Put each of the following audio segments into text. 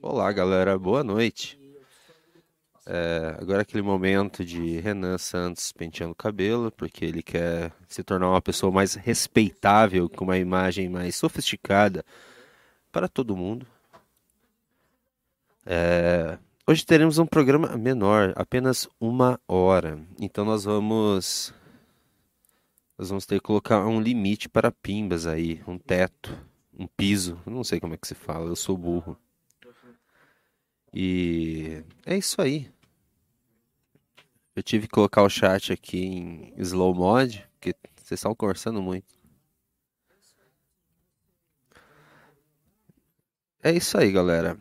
Olá, galera. Boa noite. É, agora aquele momento de Renan Santos penteando o cabelo, porque ele quer se tornar uma pessoa mais respeitável, com uma imagem mais sofisticada para todo mundo. É, hoje teremos um programa menor, apenas uma hora. Então nós vamos nós vamos ter que colocar um limite para pimbas aí, um teto, um piso. Não sei como é que se fala, eu sou burro. E é isso aí. Eu tive que colocar o chat aqui em slow mod, porque vocês estão conversando muito. É isso aí, galera.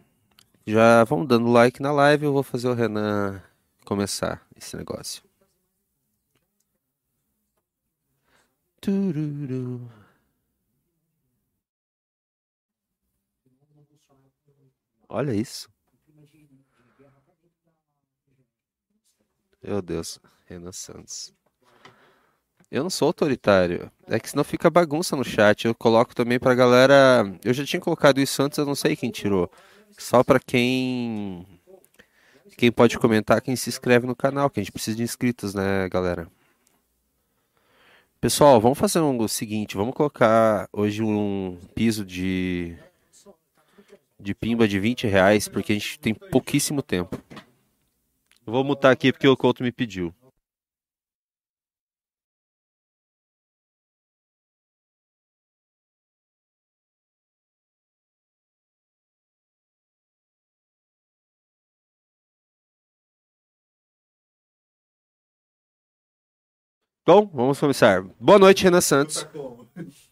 Já vão dando like na live, eu vou fazer o Renan começar esse negócio. Tururu. Olha isso. Meu Deus, Renan Santos. Eu não sou autoritário. É que senão fica bagunça no chat. Eu coloco também pra galera. Eu já tinha colocado isso antes, eu não sei quem tirou. Só pra quem. Quem pode comentar, quem se inscreve no canal, que a gente precisa de inscritos, né, galera? Pessoal, vamos fazer um, o seguinte: vamos colocar hoje um piso de. De pimba de 20 reais, porque a gente tem pouquíssimo tempo. Eu vou mutar aqui porque o Couto me pediu. Bom, vamos começar. Boa noite, Renan Santos.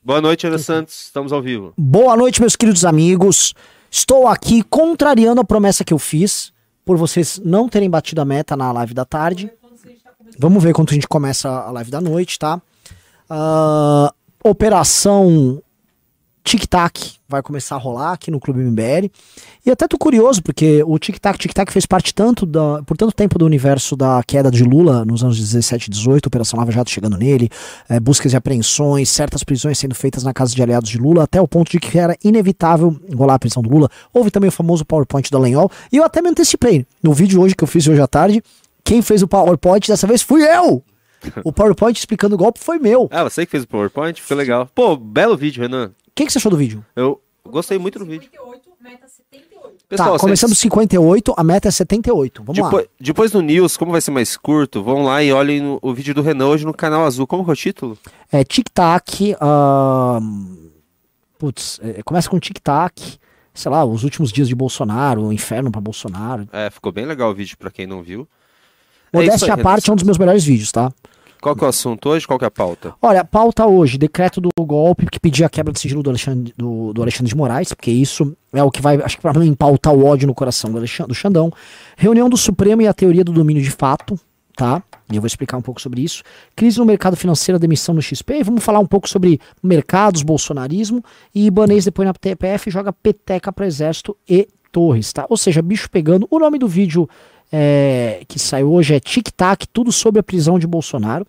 Boa noite, Renan Santos. Estamos ao vivo. Boa noite, meus queridos amigos. Estou aqui contrariando a promessa que eu fiz, por vocês não terem batido a meta na live da tarde. Vamos ver quando a gente começa a live da noite, tá? Ah, operação Tic Tac vai começar a rolar aqui no Clube MBL. E até tô curioso, porque o Tic Tac, Tic Tac fez parte tanto da, por tanto tempo do universo da queda de Lula nos anos 17 e 18, Operação Lava Jato chegando nele, eh, buscas e apreensões, certas prisões sendo feitas na casa de aliados de Lula, até o ponto de que era inevitável rolar a prisão do Lula. Houve também o famoso PowerPoint da Lenhol, e eu até me antecipei. No vídeo hoje que eu fiz hoje à tarde, quem fez o PowerPoint dessa vez fui eu! O PowerPoint explicando o golpe foi meu. Ah, você que fez o PowerPoint? Ficou legal. Pô, belo vídeo, Renan. O que, que você achou do vídeo? Eu gostei muito do vídeo. 58, meta 78. tá, vocês- começando 58, a meta é 78. Vamos lá. Depois, depois do News, como vai ser mais curto, vão lá e olhem no- o vídeo do Renan hoje no canal azul. Como que é o título? É tic-tac. ahn, putz, é, começa com tic-tac. Sei lá, os últimos dias de Bolsonaro, o inferno pra Bolsonaro. É, ficou bem legal o vídeo pra quem não viu. É Modéstia aí, à parte, é um dos meus melhores vídeos, tá? Qual que é o assunto hoje? Qual que é a pauta? Olha, pauta hoje, decreto do golpe que pedia a quebra do sigilo do Alexandre, do, do Alexandre de Moraes, porque isso é o que vai, acho que pra mim, pautar o ódio no coração do, Alexandre, do Xandão. Reunião do Supremo e a teoria do domínio de fato, tá? E eu vou explicar um pouco sobre isso. Crise no mercado financeiro, demissão no XP. E vamos falar um pouco sobre mercados, bolsonarismo. E Ibanez depois na TPF joga peteca para exército e torres, tá? Ou seja, bicho pegando. O nome do vídeo é, que saiu hoje é Tic Tac, tudo sobre a prisão de Bolsonaro,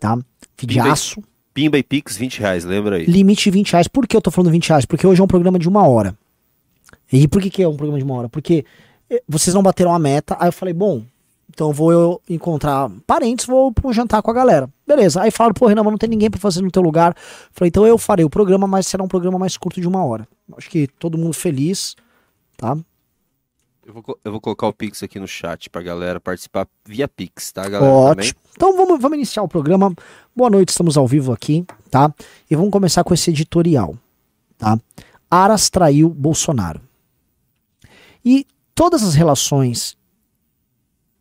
tá? Videaço. Pimba e Pix, 20 reais, lembra aí. Limite de 20 reais. Por que eu tô falando 20 reais? Porque hoje é um programa de uma hora. E por que, que é um programa de uma hora? Porque eh, vocês não bateram a meta. Aí eu falei, bom, então vou eu encontrar parentes, vou pra um jantar com a galera. Beleza. Aí falaram, pô, Renan, mas não tem ninguém pra fazer no teu lugar. Falei, então eu farei o programa, mas será um programa mais curto de uma hora. Acho que todo mundo feliz, tá? Eu vou, eu vou colocar o Pix aqui no chat pra galera participar via Pix, tá, galera? Também? Ótimo. Então vamos, vamos iniciar o programa. Boa noite, estamos ao vivo aqui, tá? E vamos começar com esse editorial, tá? Aras traiu Bolsonaro. E todas as relações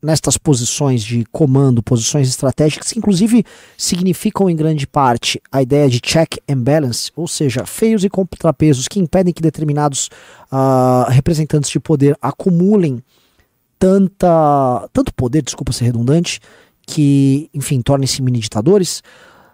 nestas posições de comando, posições estratégicas, que inclusive significam em grande parte a ideia de check and balance, ou seja, feios e contrapesos que impedem que determinados ah, representantes de poder acumulem tanta, tanto poder, desculpa ser redundante, que, enfim, tornem-se mini ditadores.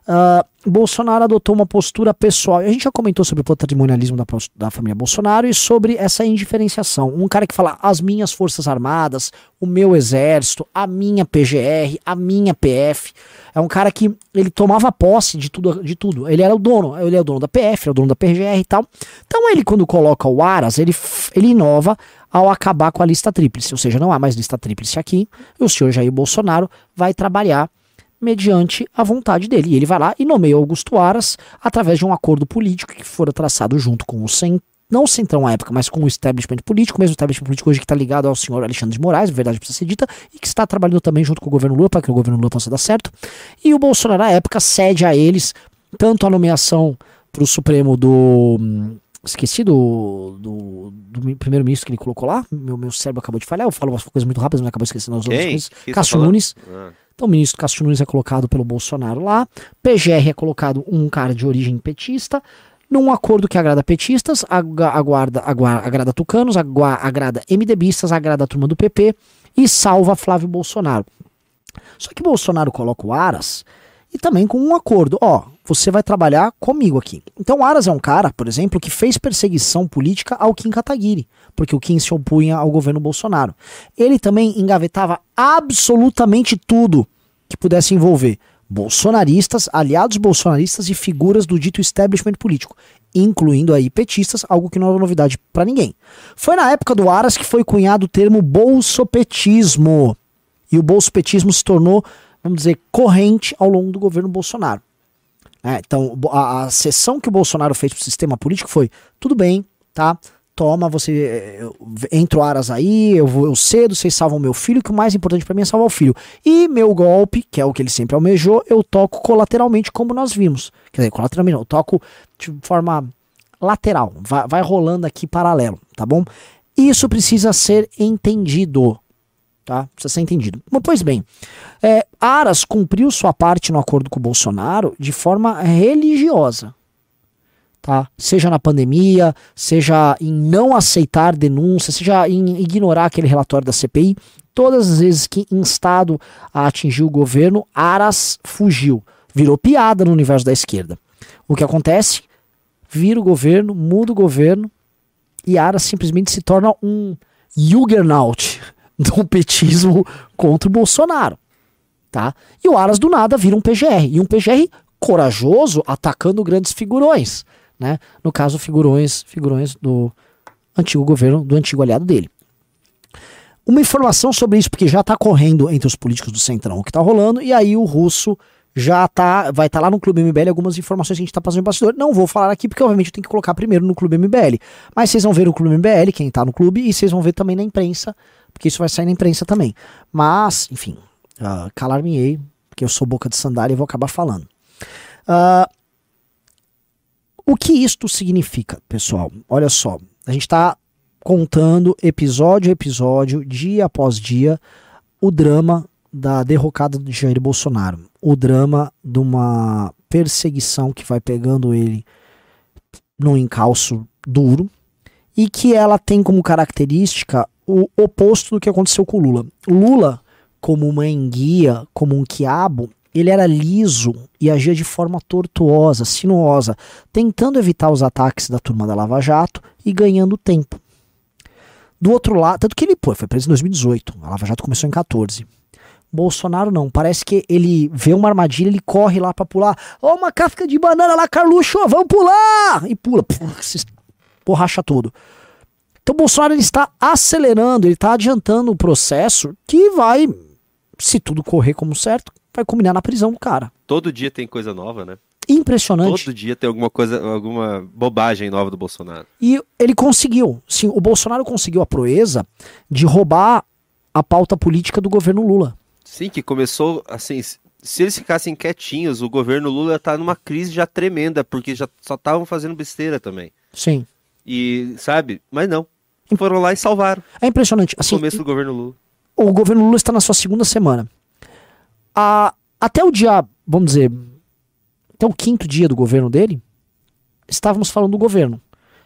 Ah, Bolsonaro adotou uma postura pessoal. A gente já comentou sobre o patrimonialismo da, da família Bolsonaro e sobre essa indiferenciação. Um cara que fala as minhas forças armadas, o meu exército, a minha PGR, a minha PF. É um cara que ele tomava posse de tudo, de tudo. Ele era o dono, ele é o dono da PF, é o dono da PGR e tal. Então ele quando coloca o Aras, ele, ele inova ao acabar com a lista tríplice, ou seja, não há mais lista tríplice aqui. E o senhor Jair Bolsonaro vai trabalhar mediante a vontade dele. E ele vai lá e nomeia Augusto Aras através de um acordo político que fora traçado junto com o Centrão, não o Centrão à época, mas com o establishment político, mesmo o establishment político hoje que está ligado ao senhor Alexandre de Moraes, verdade precisa ser dita, e que está trabalhando também junto com o governo Lula para que o governo Lula possa dar certo. E o Bolsonaro, à época, cede a eles tanto a nomeação para o Supremo do. Esqueci do, do, do primeiro-ministro que ele colocou lá. Meu, meu cérebro acabou de falhar. Eu falo umas coisas muito rápidas, mas acabou esquecendo as outras coisas. Tá Cássio Nunes. Ah. Então, o ministro Cássio Nunes é colocado pelo Bolsonaro lá. PGR é colocado um cara de origem petista. Num acordo que agrada petistas, aguarda, aguarda, agrada tucanos, agrada MDBistas, agrada a turma do PP e salva Flávio Bolsonaro. Só que Bolsonaro coloca o Aras e também com um acordo. Ó, você vai trabalhar comigo aqui. Então, Aras é um cara, por exemplo, que fez perseguição política ao Kim Kataguiri, porque o Kim se opunha ao governo Bolsonaro. Ele também engavetava absolutamente tudo que pudesse envolver bolsonaristas, aliados bolsonaristas e figuras do dito establishment político, incluindo aí petistas, algo que não é novidade para ninguém. Foi na época do Aras que foi cunhado o termo bolsopetismo. E o bolsopetismo se tornou vamos dizer, corrente ao longo do governo Bolsonaro. É, então, a, a sessão que o Bolsonaro fez para o sistema político foi: tudo bem, tá? Toma, você entra o Aras aí, eu, vou, eu cedo, vocês salvam meu filho, que o mais importante para mim é salvar o filho. E meu golpe, que é o que ele sempre almejou, eu toco colateralmente, como nós vimos. Quer dizer, colateralmente eu toco de forma lateral, vai, vai rolando aqui paralelo, tá bom? Isso precisa ser entendido tá? Precisa ser entendido. Pois bem, é, Aras cumpriu sua parte no acordo com o Bolsonaro de forma religiosa. Tá? Seja na pandemia, seja em não aceitar denúncias, seja em ignorar aquele relatório da CPI, todas as vezes que instado a atingir o governo, Aras fugiu, virou piada no universo da esquerda. O que acontece? Vira o governo, muda o governo e Aras simplesmente se torna um Juggernaut, do petismo contra o Bolsonaro. Tá? E o Aras do nada vira um PGR. E um PGR corajoso atacando grandes figurões. Né? No caso, figurões, figurões do antigo governo, do antigo aliado dele. Uma informação sobre isso, porque já está correndo entre os políticos do Centrão o que está rolando, e aí o russo já tá, vai estar tá lá no Clube MBL algumas informações que a gente está passando em bastidor. Não vou falar aqui porque obviamente eu tenho que colocar primeiro no Clube MBL. Mas vocês vão ver o Clube MBL, quem está no clube, e vocês vão ver também na imprensa porque isso vai sair na imprensa também. Mas, enfim, uh, calar-me-ei, porque eu sou boca de sandália e vou acabar falando. Uh, o que isto significa, pessoal? Olha só, a gente está contando episódio a episódio, dia após dia, o drama da derrocada de Jair Bolsonaro, o drama de uma perseguição que vai pegando ele num encalço duro e que ela tem como característica o oposto do que aconteceu com Lula. Lula, como uma enguia, como um quiabo, ele era liso e agia de forma tortuosa, sinuosa, tentando evitar os ataques da turma da Lava Jato e ganhando tempo. Do outro lado, tanto que ele pô, foi preso em 2018, a Lava Jato começou em 14. Bolsonaro não, parece que ele vê uma armadilha, ele corre lá para pular. Ó, oh, uma casca de banana lá, Carluxo, vamos pular! E pula, porracha tudo. Então Bolsonaro ele está acelerando, ele está adiantando o processo que vai, se tudo correr como certo, vai culminar na prisão do cara. Todo dia tem coisa nova, né? Impressionante. Todo dia tem alguma coisa, alguma bobagem nova do Bolsonaro. E ele conseguiu, sim, o Bolsonaro conseguiu a proeza de roubar a pauta política do governo Lula. Sim, que começou assim, se eles ficassem quietinhos, o governo Lula tá numa crise já tremenda, porque já só estavam fazendo besteira também. Sim. E, sabe? Mas não foram lá e salvaram. É impressionante. Assim, o começo do governo Lula. O governo Lula está na sua segunda semana. A, até o dia, vamos dizer, até o quinto dia do governo dele, estávamos falando do governo.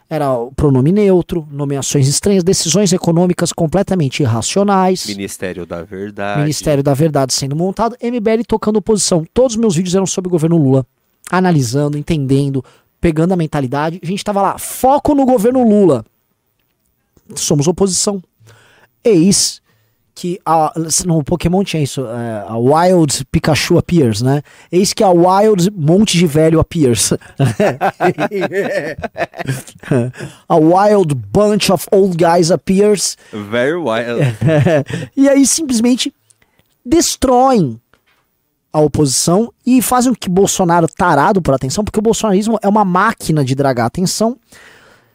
Era o pronome neutro, nomeações estranhas, decisões econômicas completamente irracionais. Ministério da Verdade. Ministério da Verdade sendo montado. MBL tocando oposição. Todos os meus vídeos eram sobre o governo Lula. analisando, entendendo, pegando a mentalidade. A gente tava lá, foco no governo Lula. Somos oposição. Eis que a, no Pokémon tinha isso, é, a Wild Pikachu appears, né? Eis que a Wild Monte de Velho appears. a Wild Bunch of Old Guys appears. Very wild. e aí simplesmente destroem a oposição e fazem com que Bolsonaro, tarado por atenção, porque o bolsonarismo é uma máquina de dragar atenção,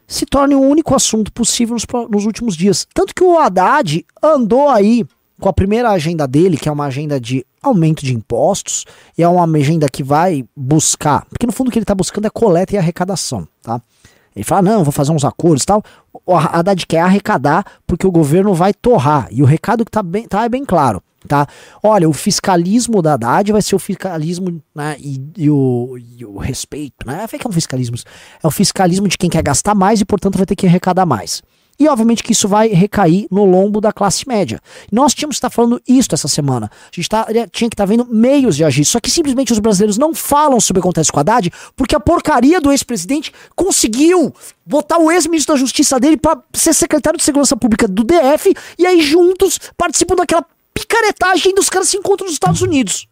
se torne o único assunto possível nos, nos últimos dias. Tanto que o Haddad andou aí com a primeira agenda dele, que é uma agenda de aumento de impostos, e é uma agenda que vai buscar, porque no fundo o que ele está buscando é coleta e arrecadação, tá? Ele fala, não, vou fazer uns acordos e tal. O Haddad quer arrecadar porque o governo vai torrar. E o recado que tá bem, tá é bem claro tá? Olha, o fiscalismo da Haddad vai ser o fiscalismo né, e, e, o, e o respeito, né? É que é um fiscalismo. É o fiscalismo de quem quer gastar mais e, portanto, vai ter que arrecadar mais. E obviamente que isso vai recair no lombo da classe média. Nós tínhamos que estar falando isso essa semana. A gente tá, tinha que estar vendo meios de agir. Só que simplesmente os brasileiros não falam sobre o que acontece com Haddad, porque a porcaria do ex-presidente conseguiu botar o ex-ministro da Justiça dele para ser secretário de Segurança Pública do DF, e aí juntos participam daquela picaretagem dos caras se encontram nos Estados Unidos.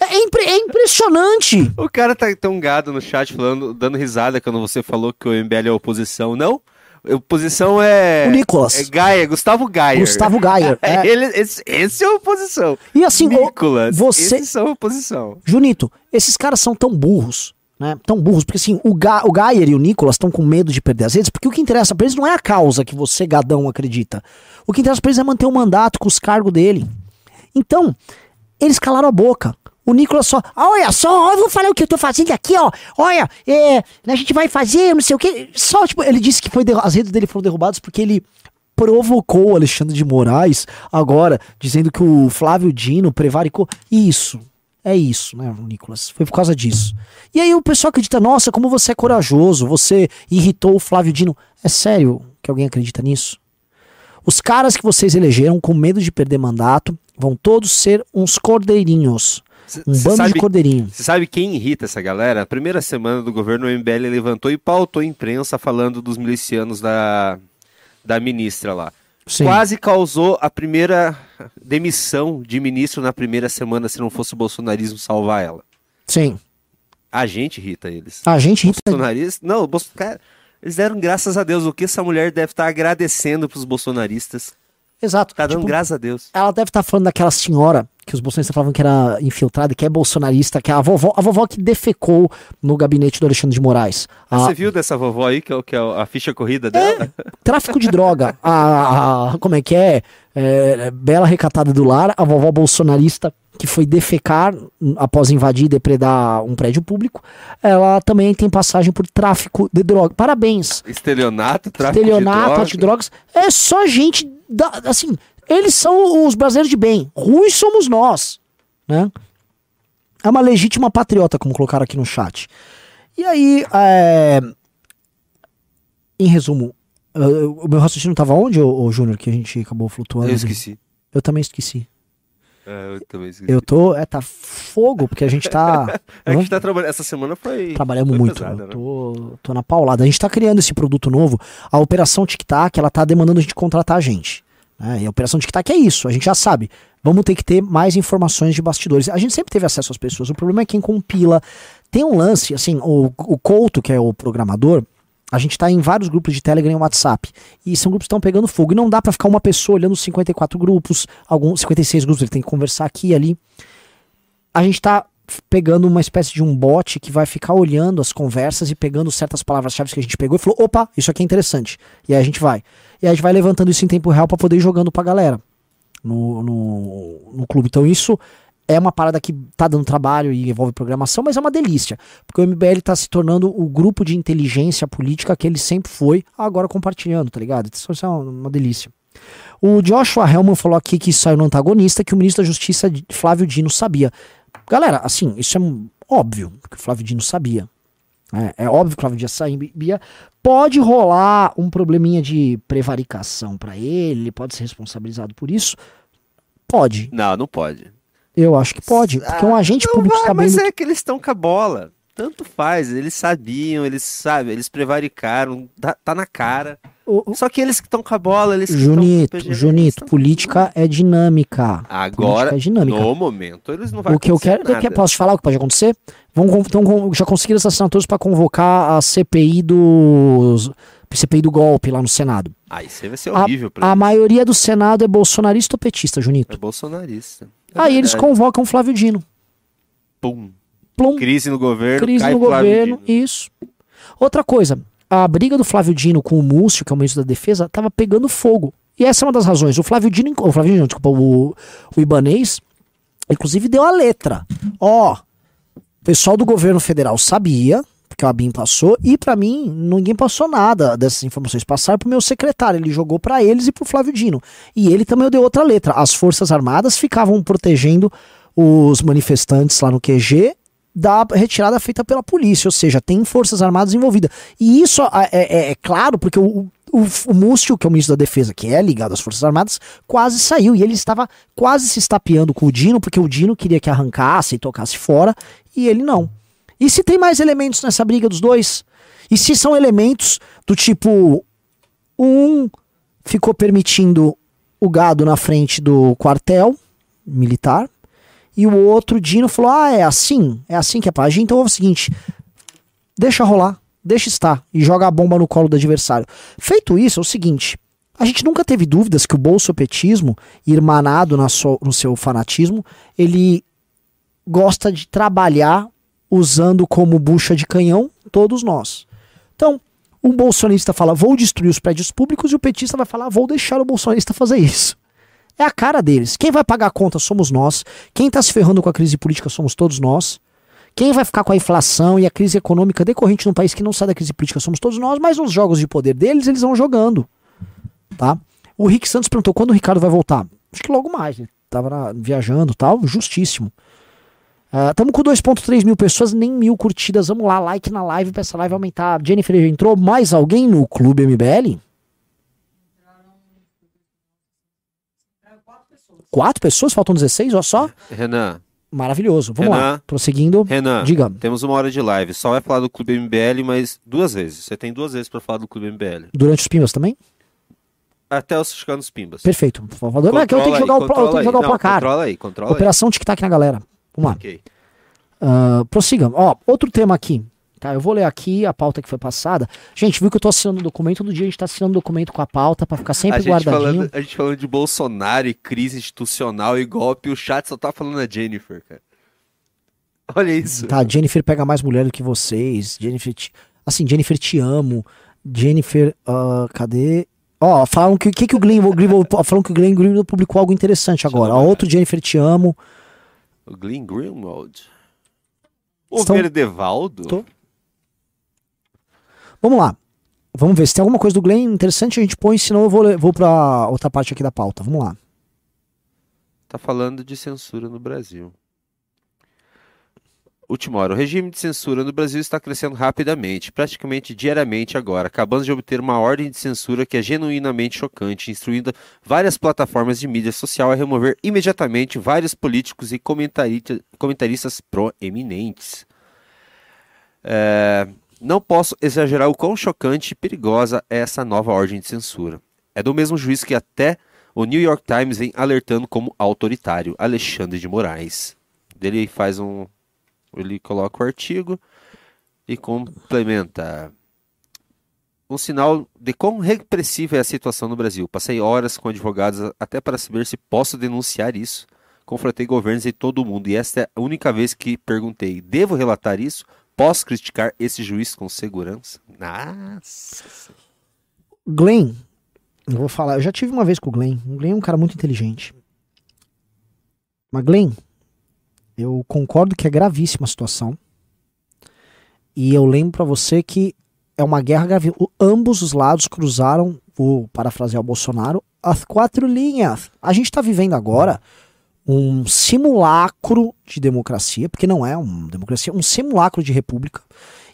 É, é, impre é, impressionante. O cara tá tão gado no chat falando, dando risada quando você falou que o MBL é oposição. Não, oposição é. O Nicolas. É Gaia, Gustavo Gaia. Gustavo Gaia. É. Ele, esse, esse é oposição. E assim, Nicolas, você. Esses são oposição. Junito, esses caras são tão burros. Né, tão burros, porque assim, o, Ga o e o Nicolas estão com medo de perder as redes, porque o que interessa pra eles não é a causa que você, gadão, acredita. O que interessa pra eles é manter o mandato com os cargos dele. Então, eles calaram a boca. O Nicolas só, olha só, eu vou falar o que eu tô fazendo aqui, ó. Olha, é, a gente vai fazer, não sei o que. Só, tipo, ele disse que foi as redes dele foram derrubadas porque ele provocou o Alexandre de Moraes agora, dizendo que o Flávio Dino prevaricou. Isso. É isso, né, Nicolas? Foi por causa disso. E aí o pessoal acredita, nossa, como você é corajoso, você irritou o Flávio Dino. É sério que alguém acredita nisso? Os caras que vocês elegeram com medo de perder mandato vão todos ser uns cordeirinhos. Um bando sabe, de cordeirinho. Você sabe quem irrita essa galera? A primeira semana do governo, o MBL levantou e pautou a imprensa falando dos milicianos da, da ministra lá. Sim. quase causou a primeira demissão de ministro na primeira semana se não fosse o bolsonarismo salvar ela. Sim. A gente irrita eles. A gente irrita. Bolsonaristas, não, Bolsonaro, eles deram graças a Deus. O que essa mulher deve estar agradecendo para os bolsonaristas? Exato. Tá dando tipo, graças a Deus. Ela deve estar falando daquela senhora que os bolsonaristas falavam que era infiltrada, que é bolsonarista, que é a vovó, a vovó que defecou no gabinete do Alexandre de Moraes. A... Você viu dessa vovó aí, que é, que é a ficha corrida dela? É, tráfico de droga. a, a, como é que é? é? Bela recatada do lar, a vovó bolsonarista que foi defecar após invadir e depredar um prédio público, ela também tem passagem por tráfico de droga. Parabéns. Estelionato, tráfico Estelionato, drogas. de drogas. É só gente, da, assim, eles são os brasileiros de bem. Ruins somos nós. Né? É uma legítima patriota, como colocaram aqui no chat. E aí, é... em resumo, o meu raciocínio estava onde, ô, Júnior, que a gente acabou flutuando? Eu esqueci. Eu também esqueci. É, eu também esqueci. Eu tô. É, tá fogo, porque a gente tá. é que a gente tá trabalhando. Essa semana foi. Trabalhamos foi muito. Pesada, né? tô, tô na paulada. A gente tá criando esse produto novo. A Operação Tic Tac, ela tá demandando a gente contratar a gente. Né? E a operação de Tac é isso, a gente já sabe. Vamos ter que ter mais informações de bastidores. A gente sempre teve acesso às pessoas, o problema é quem compila. Tem um lance, assim, o, o Couto, que é o programador, a gente está em vários grupos de Telegram e WhatsApp. E são grupos que estão pegando fogo. E não dá para ficar uma pessoa olhando 54 grupos, alguns 56 grupos, ele tem que conversar aqui e ali. A gente está pegando uma espécie de um bot que vai ficar olhando as conversas e pegando certas palavras-chave que a gente pegou e falou: opa, isso aqui é interessante. E aí a gente vai. E aí a gente vai levantando isso em tempo real para poder ir jogando pra galera no, no, no clube. Então isso é uma parada que tá dando trabalho e envolve programação, mas é uma delícia. Porque o MBL tá se tornando o grupo de inteligência política que ele sempre foi, agora compartilhando, tá ligado? Isso é uma, delícia. O Joshua Helman falou aqui que saiu no antagonista que o ministro da Justiça, Flávio Dino, sabia. Galera, assim, isso é óbvio que o Flávio Dino sabia. É, é óbvio que o Flávio Dino sabia. Pode rolar um probleminha de prevaricação para ele, ele pode ser responsabilizado por isso? Pode. Não, não pode. Eu acho que pode, porque um agente Não público vai, sabendo mas é que eles estão com a bola. Tanto faz, eles sabiam, eles sabem, eles prevaricaram, tá, tá na cara. O- o- Só que eles que estão com a bola, eles que tão Junito, eles Junito, tão- política é dinâmica. Agora, política é dinâmica. no momento, eles não vão O que eu quero, quero- posso te falar o que pode acontecer? Vão, con- já conseguiram as assinaturas para convocar a CPI dos CPI do golpe lá no Senado. Ah, isso aí vai ser horrível A eles. maioria do Senado é bolsonarista ou petista, Junito. É bolsonarista. É Aí eles convocam o Flávio Dino. Pum. Plum, Crise no governo, crise no governo, isso. Outra coisa, a briga do Flávio Dino com o Múcio, que é o ministro da Defesa, tava pegando fogo. E essa é uma das razões. O Flávio Dino, o Flávio Dino, desculpa, o, o Ibanês, inclusive deu a letra. Ó, o pessoal do governo federal sabia, porque o Abin passou, e pra mim, ninguém passou nada dessas informações. Passaram pro meu secretário, ele jogou pra eles e pro Flávio Dino. E ele também deu outra letra. As Forças Armadas ficavam protegendo os manifestantes lá no QG da retirada feita pela polícia, ou seja, tem forças armadas envolvidas. E isso é, é- é claro porque o, o, o Múcio, que é o ministro da Defesa, que é ligado às forças armadas, quase saiu e ele estava quase se estapeando com o Dino, porque o Dino queria que arrancasse e tocasse fora, e ele não. E se tem mais elementos nessa briga dos dois? E se são elementos do tipo um ficou permitindo o gado na frente do quartel militar e o outro Dino falou: Ah, é assim? É assim que é pra agir? Então é o seguinte: deixa rolar, deixa estar e joga a bomba no colo do adversário. Feito isso, é o seguinte: a gente nunca teve dúvidas que o bolsopetismo, irmanado na sua- no seu fanatismo, ele gosta de trabalhar usando como bucha de canhão todos nós. Então, o bolsonarista fala, vou destruir os prédios públicos, e o petista vai falar, vou deixar o bolsonarista fazer isso. É a cara deles. Quem vai pagar a conta somos nós. Quem está se ferrando com a crise política somos todos nós. Quem vai ficar com a inflação e a crise econômica decorrente num país que não sai da crise política somos todos nós, mas nos jogos de poder deles, eles vão jogando. Tá? O Rick Santos perguntou quando o Ricardo vai voltar. Acho que logo mais, né? Tava viajando tal, justíssimo. Estamos com 2.3 mil pessoas, nem mil curtidas. Vamos lá, like na live pra essa live aumentar. Jennifer, já entrou mais alguém no Clube MBL? Quatro pessoas? Faltam 16, ó só? Renan, Maravilhoso. Vamos lá, Renan. prosseguindo. Renan, Diga. temos uma hora de live. Só vai falar do Clube MBL, mas duas vezes. Você tem duas vezes pra falar do Clube MBL. Durante os pimbas também? Até os ficar nos pimbas. Perfeito. Não, é que eu tenho que Controla jogar, aí, o, eu tenho que controla jogar aí. o placar. Controla aí, controla. Operação Tic-Tac na galera. Vamos lá. Ok. Ah, prossiga. Ó, outro tema aqui. Tá, eu vou ler aqui a pauta que foi passada. Gente, viu que eu tô assinando o documento. Todo dia a gente tá assinando o documento com a pauta pra ficar sempre a gente, guardadinho. falando, a gente falando de Bolsonaro e crise institucional e golpe, o chat só tá falando a Jennifer, cara. Olha isso. Tá, Jennifer pega mais mulher do que vocês. Jennifer, te... assim, Jennifer te amo. Jennifer, ah, cadê? Ó, falam que, que, que o Glenn Greenwald, falam que o Glenn Greenwald publicou algo interessante agora. Ó, outro Jennifer te amo. O Glenn Greenwald. O Estão- Verdevaldo? Tô. Vamos lá. Vamos ver se tem alguma coisa do Glenn interessante a gente põe, senão eu vou, vou pra outra parte aqui da pauta. Vamos lá. Tá falando de censura no Brasil. Última hora. O regime de censura no Brasil está crescendo rapidamente, praticamente diariamente agora. Acabamos de obter uma ordem de censura que é genuinamente chocante, instruindo várias plataformas de mídia social a remover imediatamente vários políticos e comentaristas proeminentes. É, não posso exagerar o quão chocante e perigosa é essa nova ordem de censura. É do mesmo juiz que até o New York Times vem alertando como autoritário, Alexandre de Moraes. Ele faz um. Ele coloca o artigo e complementa. Um sinal de quão repressiva é a situação no Brasil. Passei horas com advogados até para saber se posso denunciar isso. Confrontei governos em todo mundo e esta é a única vez que perguntei: devo relatar isso? Posso criticar esse juiz com segurança? Nossa. Glenn, eu vou falar, eu já tive uma vez com o Glenn. O Glenn é um cara muito inteligente. Mas Glenn, eu concordo que é gravíssima a situação. E eu lembro pra você que é uma guerra grave. Ambos os lados cruzaram, vou parafrasear o Bolsonaro, as quatro linhas. A gente tá vivendo agora um simulacro de democracia, porque não é uma democracia, um simulacro de república.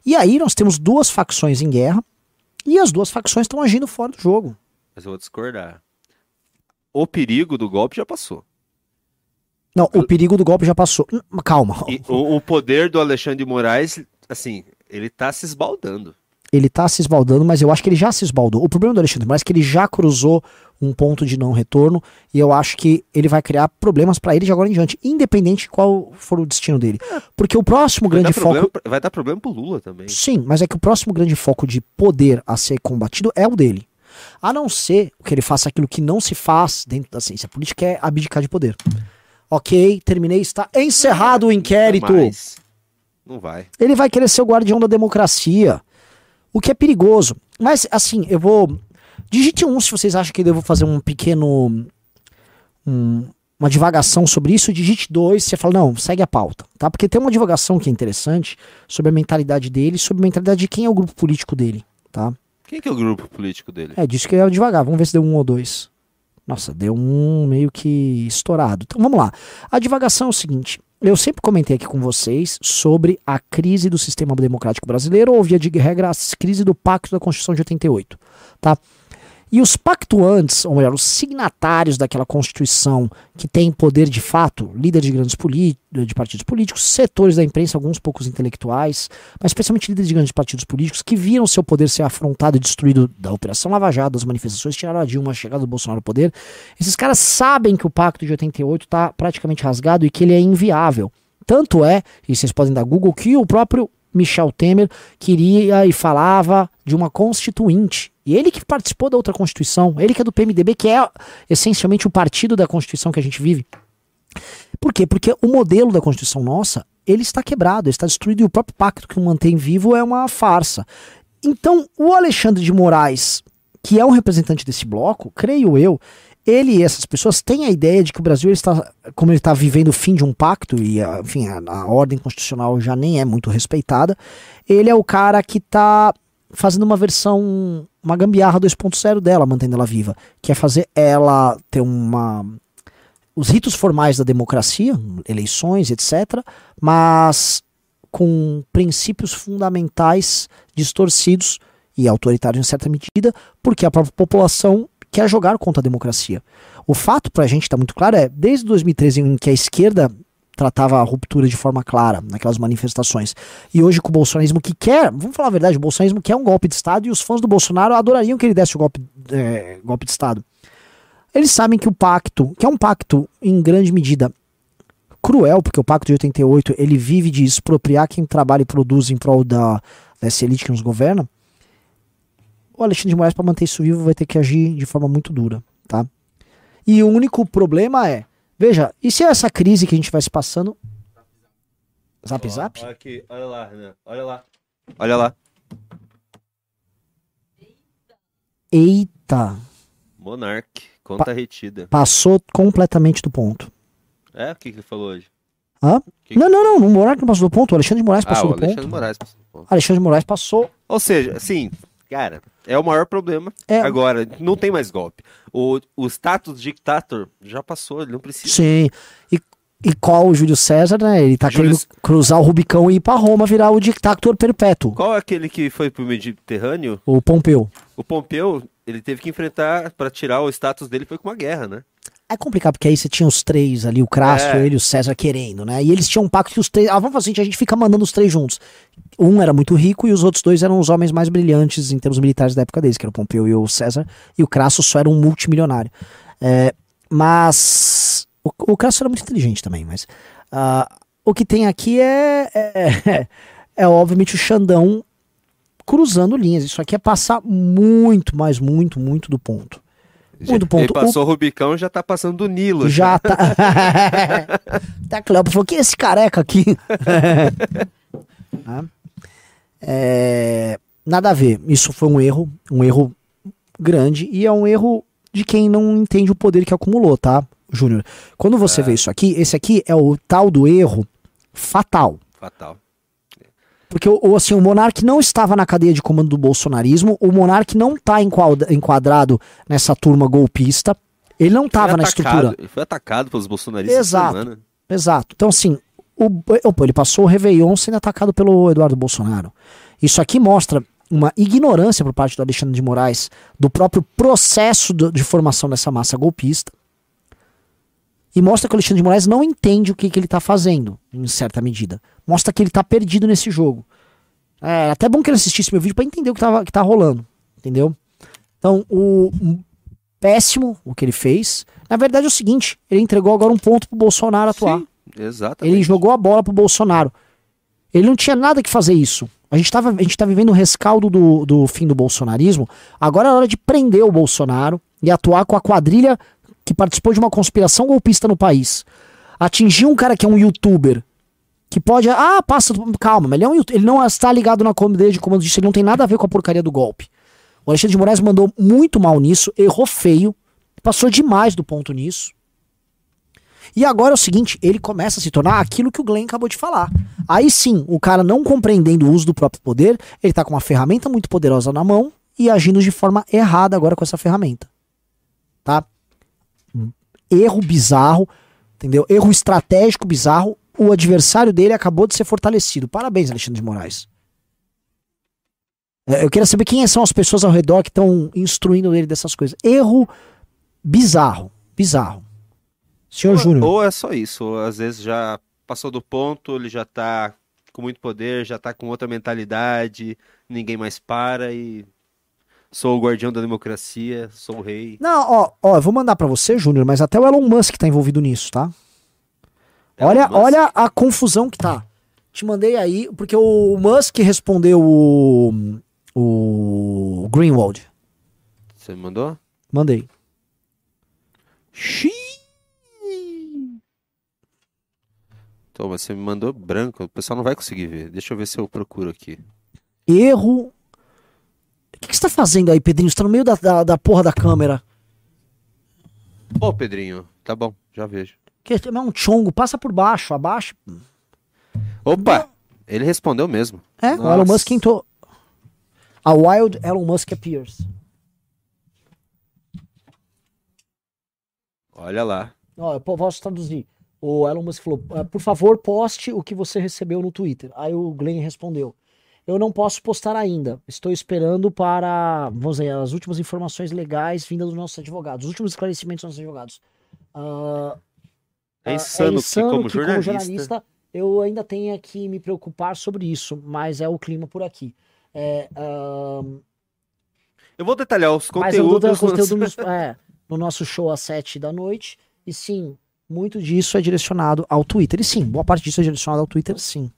E aí nós temos duas facções em guerra e as duas facções estão agindo fora do jogo. Mas eu vou discordar. O perigo do golpe já passou. Não, o perigo do golpe já passou. Hum, Calma. E o, o poder do Alexandre de Moraes, assim, ele tá se esbaldando. Ele tá se esbaldando, mas eu acho que ele já se esbaldou. O problema do Alexandre de Moraes é que ele já cruzou um ponto de não retorno e eu acho que ele vai criar problemas para ele de agora em diante, independente de qual for o destino dele. Porque o próximo Vai grande foco. problema, vai dar problema pro Lula também. Sim, mas é que o próximo grande foco de poder a ser combatido é o dele. A não ser que ele faça aquilo que não se faz dentro da ciência política, que é abdicar de poder. Ok, terminei, está encerrado o inquérito. Mas não vai. Ele vai querer ser o guardião da democracia. O que é perigoso. Mas, assim, eu vou. Digite um se vocês acham que eu devo fazer um pequeno. um- uma divagação sobre isso. Digite dois, você fala, não, segue a pauta. Tá? Porque tem uma divagação que é interessante sobre a mentalidade dele, sobre a mentalidade de quem é o grupo político dele. Tá? Quem que é o grupo político dele? É, disse que eu ia devagar. Vamos ver se deu um ou dois. Nossa, deu um meio que estourado. Então vamos lá. A divagação é o seguinte. Eu sempre comentei aqui com vocês sobre a crise do sistema democrático brasileiro, ou via de regra, a crise do Pacto da Constituição de 88. Tá? E os pactuantes, ou melhor, os signatários daquela Constituição que tem poder de fato, líderes de grandes de partidos políticos, setores da imprensa, alguns poucos intelectuais, mas especialmente líderes de grandes partidos políticos que viram seu poder ser afrontado e destruído da Operação Lava Jato, das manifestações, tiraram a Dilma, a chegada do Bolsonaro ao poder. Esses caras sabem que o pacto de 88 está praticamente rasgado e que ele é inviável. Tanto é, e vocês podem dar Google, que o próprio Michel Temer queria e falava de uma constituinte. E ele que participou da outra Constituição, ele que é do PMDB, que é essencialmente o partido da Constituição que a gente vive. Por quê? Porque o modelo da Constituição nossa, ele está quebrado, ele está destruído e o próprio pacto que o mantém vivo é uma farsa. Então, o Alexandre de Moraes, que é um representante desse bloco, creio eu, ele e essas pessoas têm a ideia de que o Brasil está, como ele está vivendo o fim de um pacto e, enfim, a, a ordem constitucional já nem é muito respeitada, ele é o cara que está fazendo uma versão, uma gambiarra 2.0 dela, mantendo ela viva, que é fazer ela ter uma os ritos formais da democracia, eleições, etc., mas com princípios fundamentais distorcidos e autoritários em certa medida, porque a própria população quer jogar contra a democracia. O fato pra gente está muito claro é, desde 2013 em que a esquerda tratava a ruptura de forma clara naquelas manifestações, e hoje com o bolsonarismo que quer, vamos falar a verdade, o bolsonarismo quer um golpe de Estado e os fãs do Bolsonaro adorariam que ele desse o golpe, eh, golpe de Estado. Eles sabem que o pacto, que é um pacto em grande medida cruel, porque o pacto de 88 ele vive de expropriar quem trabalha e produz em prol da, dessa elite que nos governa. O Alexandre de Moraes, para manter isso vivo, vai ter que agir de forma muito dura, tá? E o único problema é, veja, e se essa crise que a gente vai se passando. Zap zap? Olha aqui, olha lá, Renan. Olha lá. Olha lá. Eita! Monark, conta retida. Passou completamente do ponto. É? O que, que ele falou hoje? Hã? Que- Não, não, não, no Moraes não passou do ponto, o Alexandre de Moraes Ah, passou o do Alexandre ponto. Moraes. passou do ponto. Alexandre de Moraes passou. Ou seja, assim, cara, é o maior problema. É. Agora, não tem mais golpe. O, o status dictator já passou, ele não precisa. Sim. E, e qual o Júlio César, né? Ele tá Júlio- querendo cruzar o Rubicão e ir pra Roma virar o dictator perpétuo. Qual é aquele que foi pro Mediterrâneo? O Pompeu. O Pompeu, ele teve que enfrentar, pra tirar o status dele, foi com uma guerra, né? É complicado, porque aí você tinha os três ali, o Crasso, É. ele e o César querendo, né? E eles tinham um pacto que os três. Ah, vamos fazer seguinte, a gente fica mandando os três juntos. Um era muito rico e os outros dois eram os homens mais brilhantes em termos militares da época deles, que era o Pompeu e o César. E o Crasso só era um multimilionário. É, mas. O, o Crasso era muito inteligente também, mas. ah, o que tem aqui é, é, é, obviamente o Xandão cruzando linhas. Isso aqui é passar muito, mas muito, muito do ponto. Muito ponto. Ele passou o Rubicão já tá passando do Nilo. Já tá. Até a Cleópatra falou: que é esse careca aqui? Né? É, Nada a ver. Isso foi um erro, um erro grande e é um erro de quem não entende o poder que acumulou, tá, Júnior? Quando você vê isso aqui, esse aqui é o tal do erro fatal. Fatal. Porque o, o, assim, o Monark não estava na cadeia de comando do bolsonarismo, o Monark não está enquadrado nessa turma golpista, ele não estava na estrutura. Ele foi atacado pelos bolsonaristas Exato. semana. Exato. Então, assim, o, opa, ele passou o Réveillon sendo atacado pelo Eduardo Bolsonaro. Isso aqui mostra uma ignorância por parte do Alexandre de Moraes do próprio processo de formação dessa massa golpista. E mostra que o Alexandre de Moraes não entende o que, que ele tá fazendo, em certa medida. Mostra que ele tá perdido nesse jogo. É até bom que ele assistisse meu vídeo para entender o que, tava, que tá rolando. Entendeu? Então, o péssimo o que ele fez. Na verdade é o seguinte, ele entregou agora um ponto pro Bolsonaro atuar. Sim, exatamente. Ele jogou a bola pro Bolsonaro. Ele não tinha nada que fazer isso. A gente, tava, a gente tá vivendo o rescaldo do, do fim do bolsonarismo. Agora é hora de prender o Bolsonaro e atuar com a quadrilha que participou de uma conspiração golpista no país. Atingir um cara que é um youtuber, que pode. Ah, passa. Calma, mas ele, é um, ele não está ligado na comida de comando disso, ele não tem nada a ver com a porcaria do golpe. O Alexandre de Moraes mandou muito mal nisso, errou feio, passou demais do ponto nisso. E agora é o seguinte, ele começa a se tornar aquilo que o Glenn acabou de falar. Aí sim, o cara não compreendendo o uso do próprio poder, ele tá com uma ferramenta muito poderosa na mão e agindo de forma errada agora com essa ferramenta. Tá? Erro bizarro, entendeu? Erro estratégico bizarro. O adversário dele acabou de ser fortalecido. Parabéns, Alexandre de Moraes. É, eu queria saber quem são as pessoas ao redor que estão instruindo ele dessas coisas. Erro bizarro, bizarro. Senhor ou, Júnior. Ou é só isso, ou às vezes já passou do ponto, ele já tá com muito poder, já tá com outra mentalidade, ninguém mais para e sou o guardião da democracia, sou o rei. Não, ó, ó, eu vou mandar para você, Júnior, mas até o Elon Musk tá envolvido nisso, tá? Elon olha, Musk. olha a confusão que tá. Te mandei aí, porque o Musk respondeu o, o Greenwald. Você me mandou? Mandei. Xiii. Então, você me mandou branco, o pessoal não vai conseguir ver. Deixa eu ver se eu procuro aqui. Erro. O que, você tá fazendo aí, Pedrinho? Você tá no meio da, da, da porra da câmera. Ô, oh, Pedrinho, tá bom, já vejo. Que é um chongo, passa por baixo, abaixo. Opa! Não. Ele respondeu mesmo. É, Nossa. o Elon Musk entrou. A Wild Elon Musk appears. Olha lá. Ó, eu posso traduzir o Elon Musk falou: ah, por favor, poste o que você recebeu no Twitter. Aí o Glenn respondeu: eu não posso postar ainda. Estou esperando para, vamos dizer, as últimas informações legais vindas dos nossos advogados, os últimos esclarecimentos dos nossos advogados. Uh, é insano, uh, é insano que, como, que jornalista... como, jornalista... eu ainda tenha que me preocupar sobre isso, mas é o clima por aqui. É, uh... Eu vou detalhar os conteúdos. Mas eu conteúdo no, é, no nosso show às sete da noite. E sim, muito disso é direcionado ao Twitter. E sim, boa parte disso é direcionado ao Twitter, sim.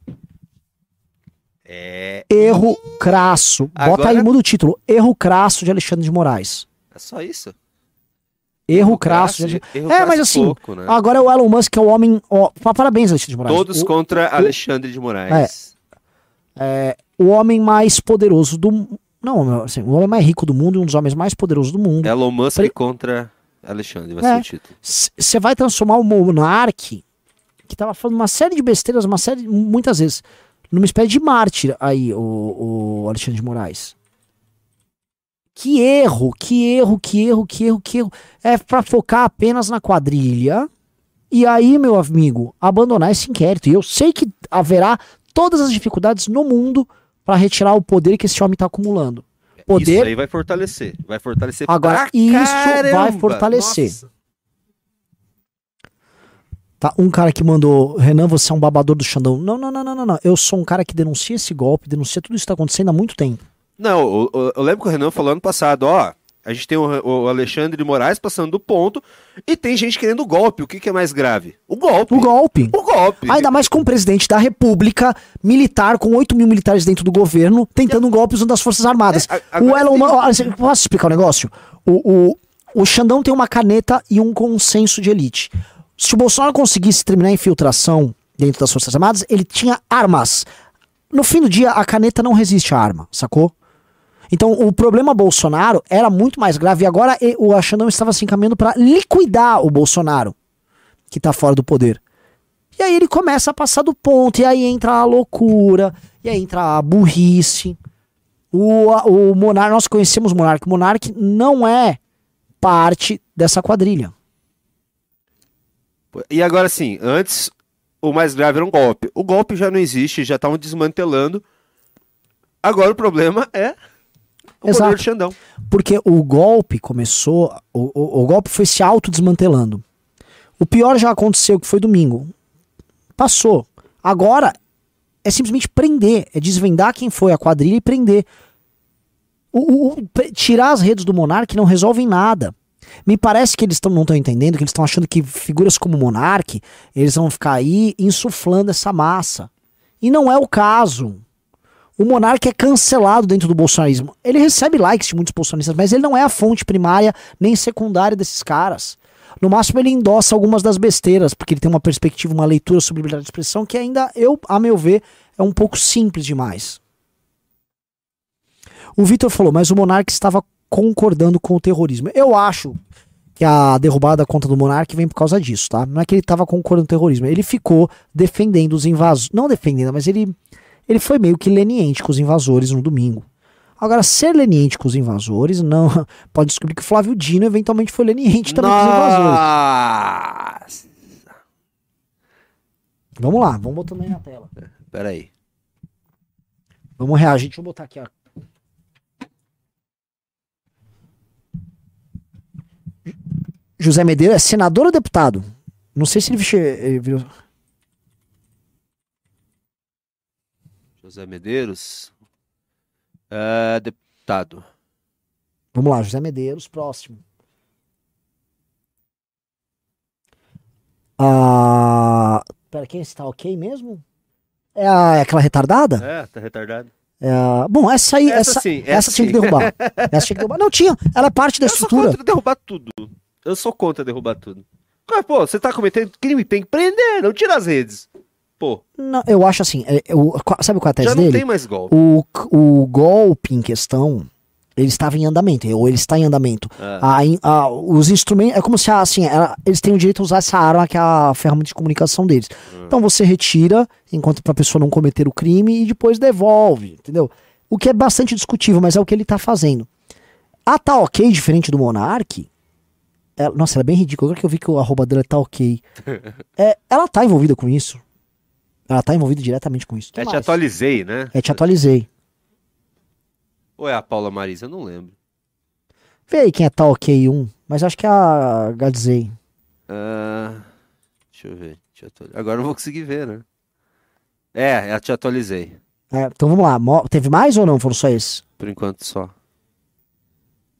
É... Erro crasso. Agora... Bota aí, muda o título. Erro crasso de Alexandre de Moraes. É só isso? Erro, Erro crasso. crasso de... Erro é, mas assim, pouco, né? agora é o Elon Musk, é o homem. Ó, parabéns, Alexandre de Moraes. Todos o... contra Alexandre de Moraes. É, é, o homem mais poderoso do. Não, assim, o homem mais rico do mundo e um dos homens mais poderosos do mundo. Elon Musk Pre... contra Alexandre, vai é, ser o título. Você vai transformar o monarque, que tava falando uma série de besteiras, uma série, muitas vezes, numa espécie de mártir aí, o, o Alexandre de Moraes. Que erro, que erro, que erro, que erro, que erro. É para focar apenas na quadrilha. E aí, meu amigo, abandonar esse inquérito. E eu sei que haverá todas as dificuldades no mundo para retirar o poder que esse homem está acumulando poder. Isso aí vai fortalecer. Vai fortalecer Agora, isso caramba. vai fortalecer. Nossa. Tá, um cara que mandou, Renan, você é um babador do Xandão. Não, não, não, não, não, não. Eu sou um cara que denuncia esse golpe, denuncia tudo isso que tá acontecendo há muito tempo. Não, eu, eu lembro que o Renan falou ano passado, ó, a gente tem o, o, Alexandre de Moraes passando do ponto e tem gente querendo o golpe. O que, que, é mais grave? O golpe. O golpe. O golpe. Ainda mais com o presidente da República, militar, com 8 mil militares dentro do governo, tentando um golpe usando as Forças Armadas. É, o Elon Musk. Posso explicar um negócio? O, o, o Xandão tem uma caneta e um consenso de elite. Se o Bolsonaro conseguisse terminar a infiltração dentro das Forças Armadas, ele tinha armas. No fim do dia, a caneta não resiste à arma, sacou? Então o problema Bolsonaro era muito mais grave e agora o Xandão estava se encaminhando para liquidar o Bolsonaro, que está fora do poder. E aí ele começa a passar do ponto, e aí entra a loucura, e aí entra a burrice. O, o nós conhecemos o Monark. O Monark não é parte dessa quadrilha. E agora sim, antes o mais grave era um golpe. O golpe já não existe, já estavam desmantelando. Agora o problema é o Exato. poder Xandão. Porque o golpe começou, o, o, o golpe foi se autodesmantelando. O pior já aconteceu, que foi domingo. Passou. Agora é simplesmente prender, é desvendar quem foi a quadrilha e prender. O, o, o, tirar as redes do Monark não resolve nada. Me parece que eles tão, não estão entendendo, que eles estão achando que figuras como Monark, eles vão ficar aí insuflando essa massa. E não é o caso. O Monark é cancelado dentro do bolsonarismo. Ele recebe likes de muitos bolsonaristas, mas ele não é a fonte primária nem secundária desses caras. No máximo ele endossa algumas das besteiras, porque ele tem uma perspectiva, uma leitura sobre liberdade de expressão que ainda, eu, a meu ver, é um pouco simples demais. O Vitor falou, mas o Monark estava concordando com o terrorismo. Eu acho que a derrubada da conta do Monark vem por causa disso, tá? Não é que ele estava concordando com o terrorismo, ele ficou defendendo os invasores, não defendendo, mas ele ele foi meio que leniente com os invasores no domingo. Agora, ser leniente com os invasores, não. Pode descobrir que o Flávio Dino eventualmente foi leniente também Nossa. com os invasores. Vamos lá, vamos botando aí na tela. Pera aí. Vamos reagir. Deixa eu botar aqui, ó. José Medeiros é senador ou deputado? Não sei se ele virou. José Medeiros. É, deputado. Vamos lá, José Medeiros, próximo. Ah, pera, quem está ok mesmo? É, a, é aquela retardada? É, tá retardada. É, bom, essa aí, essa, essa, sim, essa, essa tinha que derrubar. essa tinha que derrubar. Não tinha, ela é parte da eu estrutura. Sou derrubar tudo. Eu sou contra derrubar tudo. Mas, pô, você tá cometendo crime, tem que prender, não tira as redes. Pô. Não, eu acho assim, é, é, o, sabe qual é a tese Já não dele? tem mais golpe. O, o golpe em questão, ele estava em andamento, ou ele está em andamento. É. A, a, os instrumentos, é como se assim, ela, eles têm o direito a usar essa arma que é a ferramenta de comunicação deles. Hum. Então você retira, enquanto para a pessoa não cometer o crime, e depois devolve, entendeu? O que é bastante discutível, mas é o que ele está fazendo. A tá ok, diferente do Monark, ela, nossa, ela é bem ridícula. Agora que eu vi que o arroba dela tá ok. é, ela tá envolvida com isso. Ela tá envolvida diretamente com isso. é, te atualizei, né? É, te atualizei. Ou é a Paula Marisa? Eu não lembro. Vê aí quem é tá ok 1. Mas acho que é a Gadzei. Uh, deixa eu ver. Agora eu não vou conseguir ver, né? É, eu te atualizei. É, então vamos lá. Teve mais ou não? Foram só esses? Por enquanto só.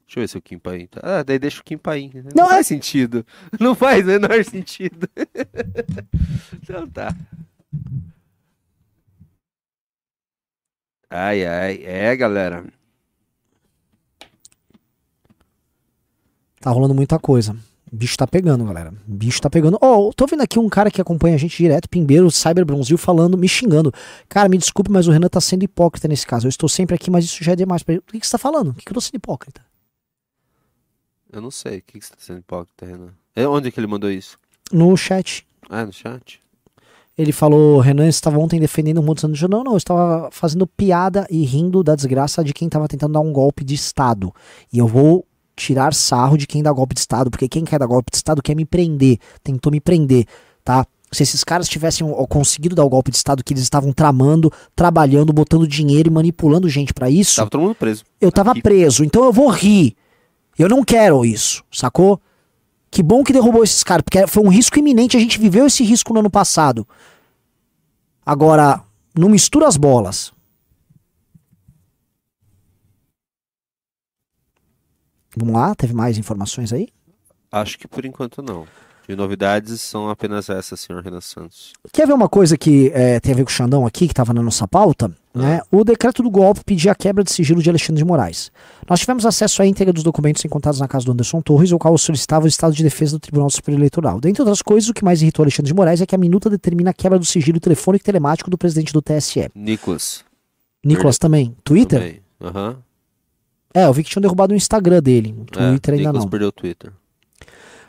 Deixa eu ver se o Kim Paim tá. Ah, daí deixa o Kim Paim. Não, não faz é... sentido. Não faz o menor sentido. então tá. Ai, ai. É, galera. Tá rolando muita coisa. O bicho tá pegando, galera. O bicho tá pegando. Ó, oh, tô vendo aqui um cara que acompanha a gente direto, Pimbeiro, Cyber Bronzil, falando, me xingando. Cara, me desculpe, mas o Renan tá sendo hipócrita nesse caso. Eu estou sempre aqui, mas isso já é demais. O que, que você tá falando? O que, que eu tô sendo hipócrita? Eu não sei. O que, que você tá sendo hipócrita, Renan? É onde que ele mandou isso? No chat. Ah, no chat? Ele falou, Renan estava ontem defendendo o mundo santo. Não, não, eu estava fazendo piada e rindo da desgraça de quem estava tentando dar um golpe de Estado. E eu vou tirar sarro de quem dá golpe de Estado, porque quem quer dar golpe de Estado quer me prender, tentou me prender, tá? Se esses caras tivessem conseguido dar o golpe de Estado que eles estavam tramando, trabalhando, botando dinheiro e manipulando gente para isso. Tava todo mundo preso. Eu tava Aqui. preso, então eu vou rir. Eu não quero isso, sacou? Que bom que derrubou esses caras, porque foi um risco iminente, a gente viveu esse risco no ano passado. Agora, não mistura as bolas. Vamos lá, teve mais informações aí? Acho que por enquanto não. De novidades são apenas essas, senhor Renan Santos. Quer ver uma coisa que é, tem a ver com o Xandão aqui, que estava na nossa pauta? Né? O decreto do golpe pedia a quebra de sigilo de Alexandre de Moraes. Nós tivemos acesso à íntegra dos documentos encontrados na casa do Anderson Torres, o qual solicitava o estado de defesa do Tribunal Superior Eleitoral. Dentre outras coisas, o que mais irritou Alexandre de Moraes é que a minuta determina a quebra do sigilo telefônico e telemático do presidente do TSE. Nicolas. Nicolas também. Twitter? Aham. Uhum. É, eu vi que tinham derrubado o Instagram dele. O é, Twitter é, ainda Nicolas não. perdeu o Twitter.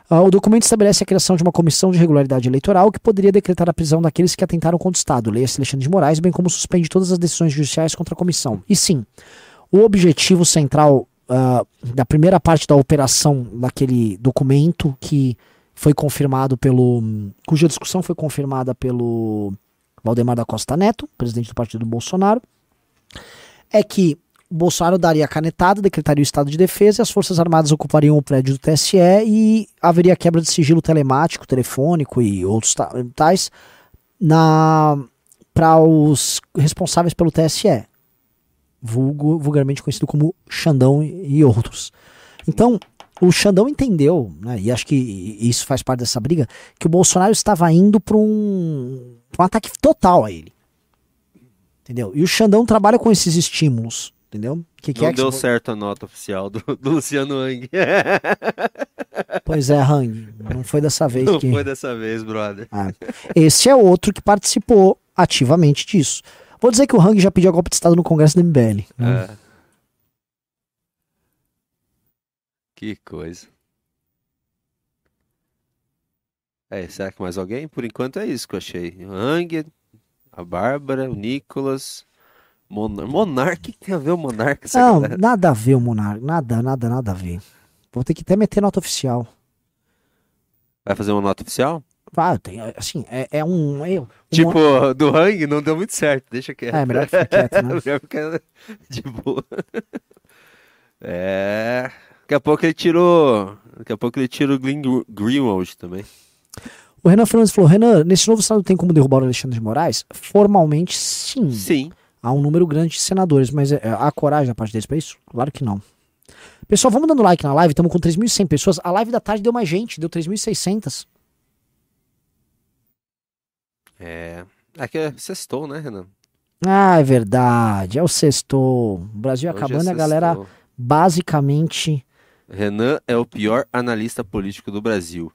Uh, o documento estabelece a criação de uma comissão de regularidade eleitoral que poderia decretar a prisão daqueles que atentaram contra o Estado, leia-se Alexandre de Moraes, bem como suspende todas as decisões judiciais contra a comissão. E sim, o objetivo central uh, da primeira parte da operação daquele documento que foi confirmado pelo. cuja discussão foi confirmada pelo Valdemar da Costa Neto, presidente do partido do Bolsonaro, é que Bolsonaro daria canetada, decretaria o estado de defesa e as Forças Armadas ocupariam o prédio do TSE e haveria quebra de sigilo telemático, telefônico e outros ta- tais para os responsáveis pelo TSE, vulgo, vulgarmente conhecido como Xandão e, outros. Então, o Xandão entendeu, né, e acho que isso faz parte dessa briga, que o Bolsonaro estava indo para um, um ataque total a ele. Entendeu? E o Xandão trabalha com esses estímulos, entendeu? Que que Não é que deu você- certo a nota oficial do, do Luciano Hang. Pois é, Hang, não foi dessa vez Não que... foi dessa vez, brother. Ah, esse é outro que participou ativamente disso. Vou dizer que o Hang já pediu a golpe de Estado no Congresso do MBL. né? É. Que coisa. É, será que mais alguém? Por enquanto é isso que eu achei. O Hang, a Bárbara, o Nicolas. Monar... Monarca, o que tem a ver o Monarca? essa Não, galera? nada a ver o Monarca. Nada, nada, nada a ver. Vou ter que até meter nota oficial. Vai fazer uma nota oficial? Ah, tem, assim, é, é um. É, um- Tipo, do Hang não deu muito certo, deixa quieto. É, melhor ficar quieto, né? Melhor ficar de boa. É. Daqui a pouco ele tirou. Daqui a pouco ele tira o Glenn Greenwald também. O Renan Fernandes falou: Renan, nesse novo Estado tem como derrubar o Alexandre de Moraes? Formalmente, sim. Sim. Há um número grande de senadores, mas é, há coragem da parte deles pra isso? Claro que não. Pessoal, vamos dando like na live, estamos com 3.100 pessoas. A live da tarde deu mais gente, deu 3.600. É. Aqui é sextou, né, Renan? Ah, é verdade, é o sexto. O Brasil Hoje acabando, é a galera sextou. basicamente. Renan é o pior analista político do Brasil.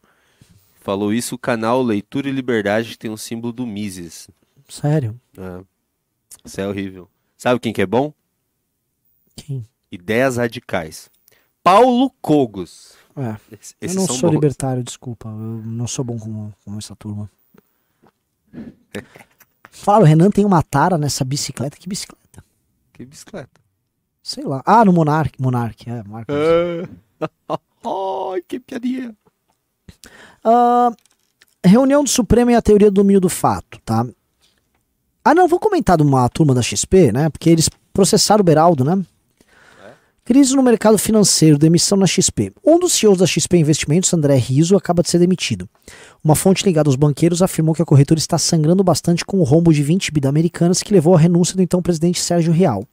Falou isso o canal Leitura e Liberdade, que tem um símbolo do Mises. Sério? É. Isso é horrível. Sabe quem que é bom? Quem? Ideias radicais. Paulo Cogos. É, Esse- eu Esses não sou bons. libertário, desculpa. Eu não sou bom com, com essa turma. Fala, o Renan tem uma tara nessa bicicleta. Que bicicleta? Que bicicleta. Sei lá. Ah, no Monark. Monark, é, Marcos. Ai, que piadinha. Ah, reunião do Supremo e a teoria do domínio do fato, tá? Ah, não, vou comentar de uma turma da XP, né? Porque eles processaram o Beraldo, né? Crise no mercado financeiro, demissão na XP. Um dos CEOs da XP Investimentos, André Riso, acaba de ser demitido. Uma fonte ligada aos banqueiros afirmou que a corretora está sangrando bastante com o rombo de 20 bi da Americanas que levou à renúncia do então presidente Sérgio Real.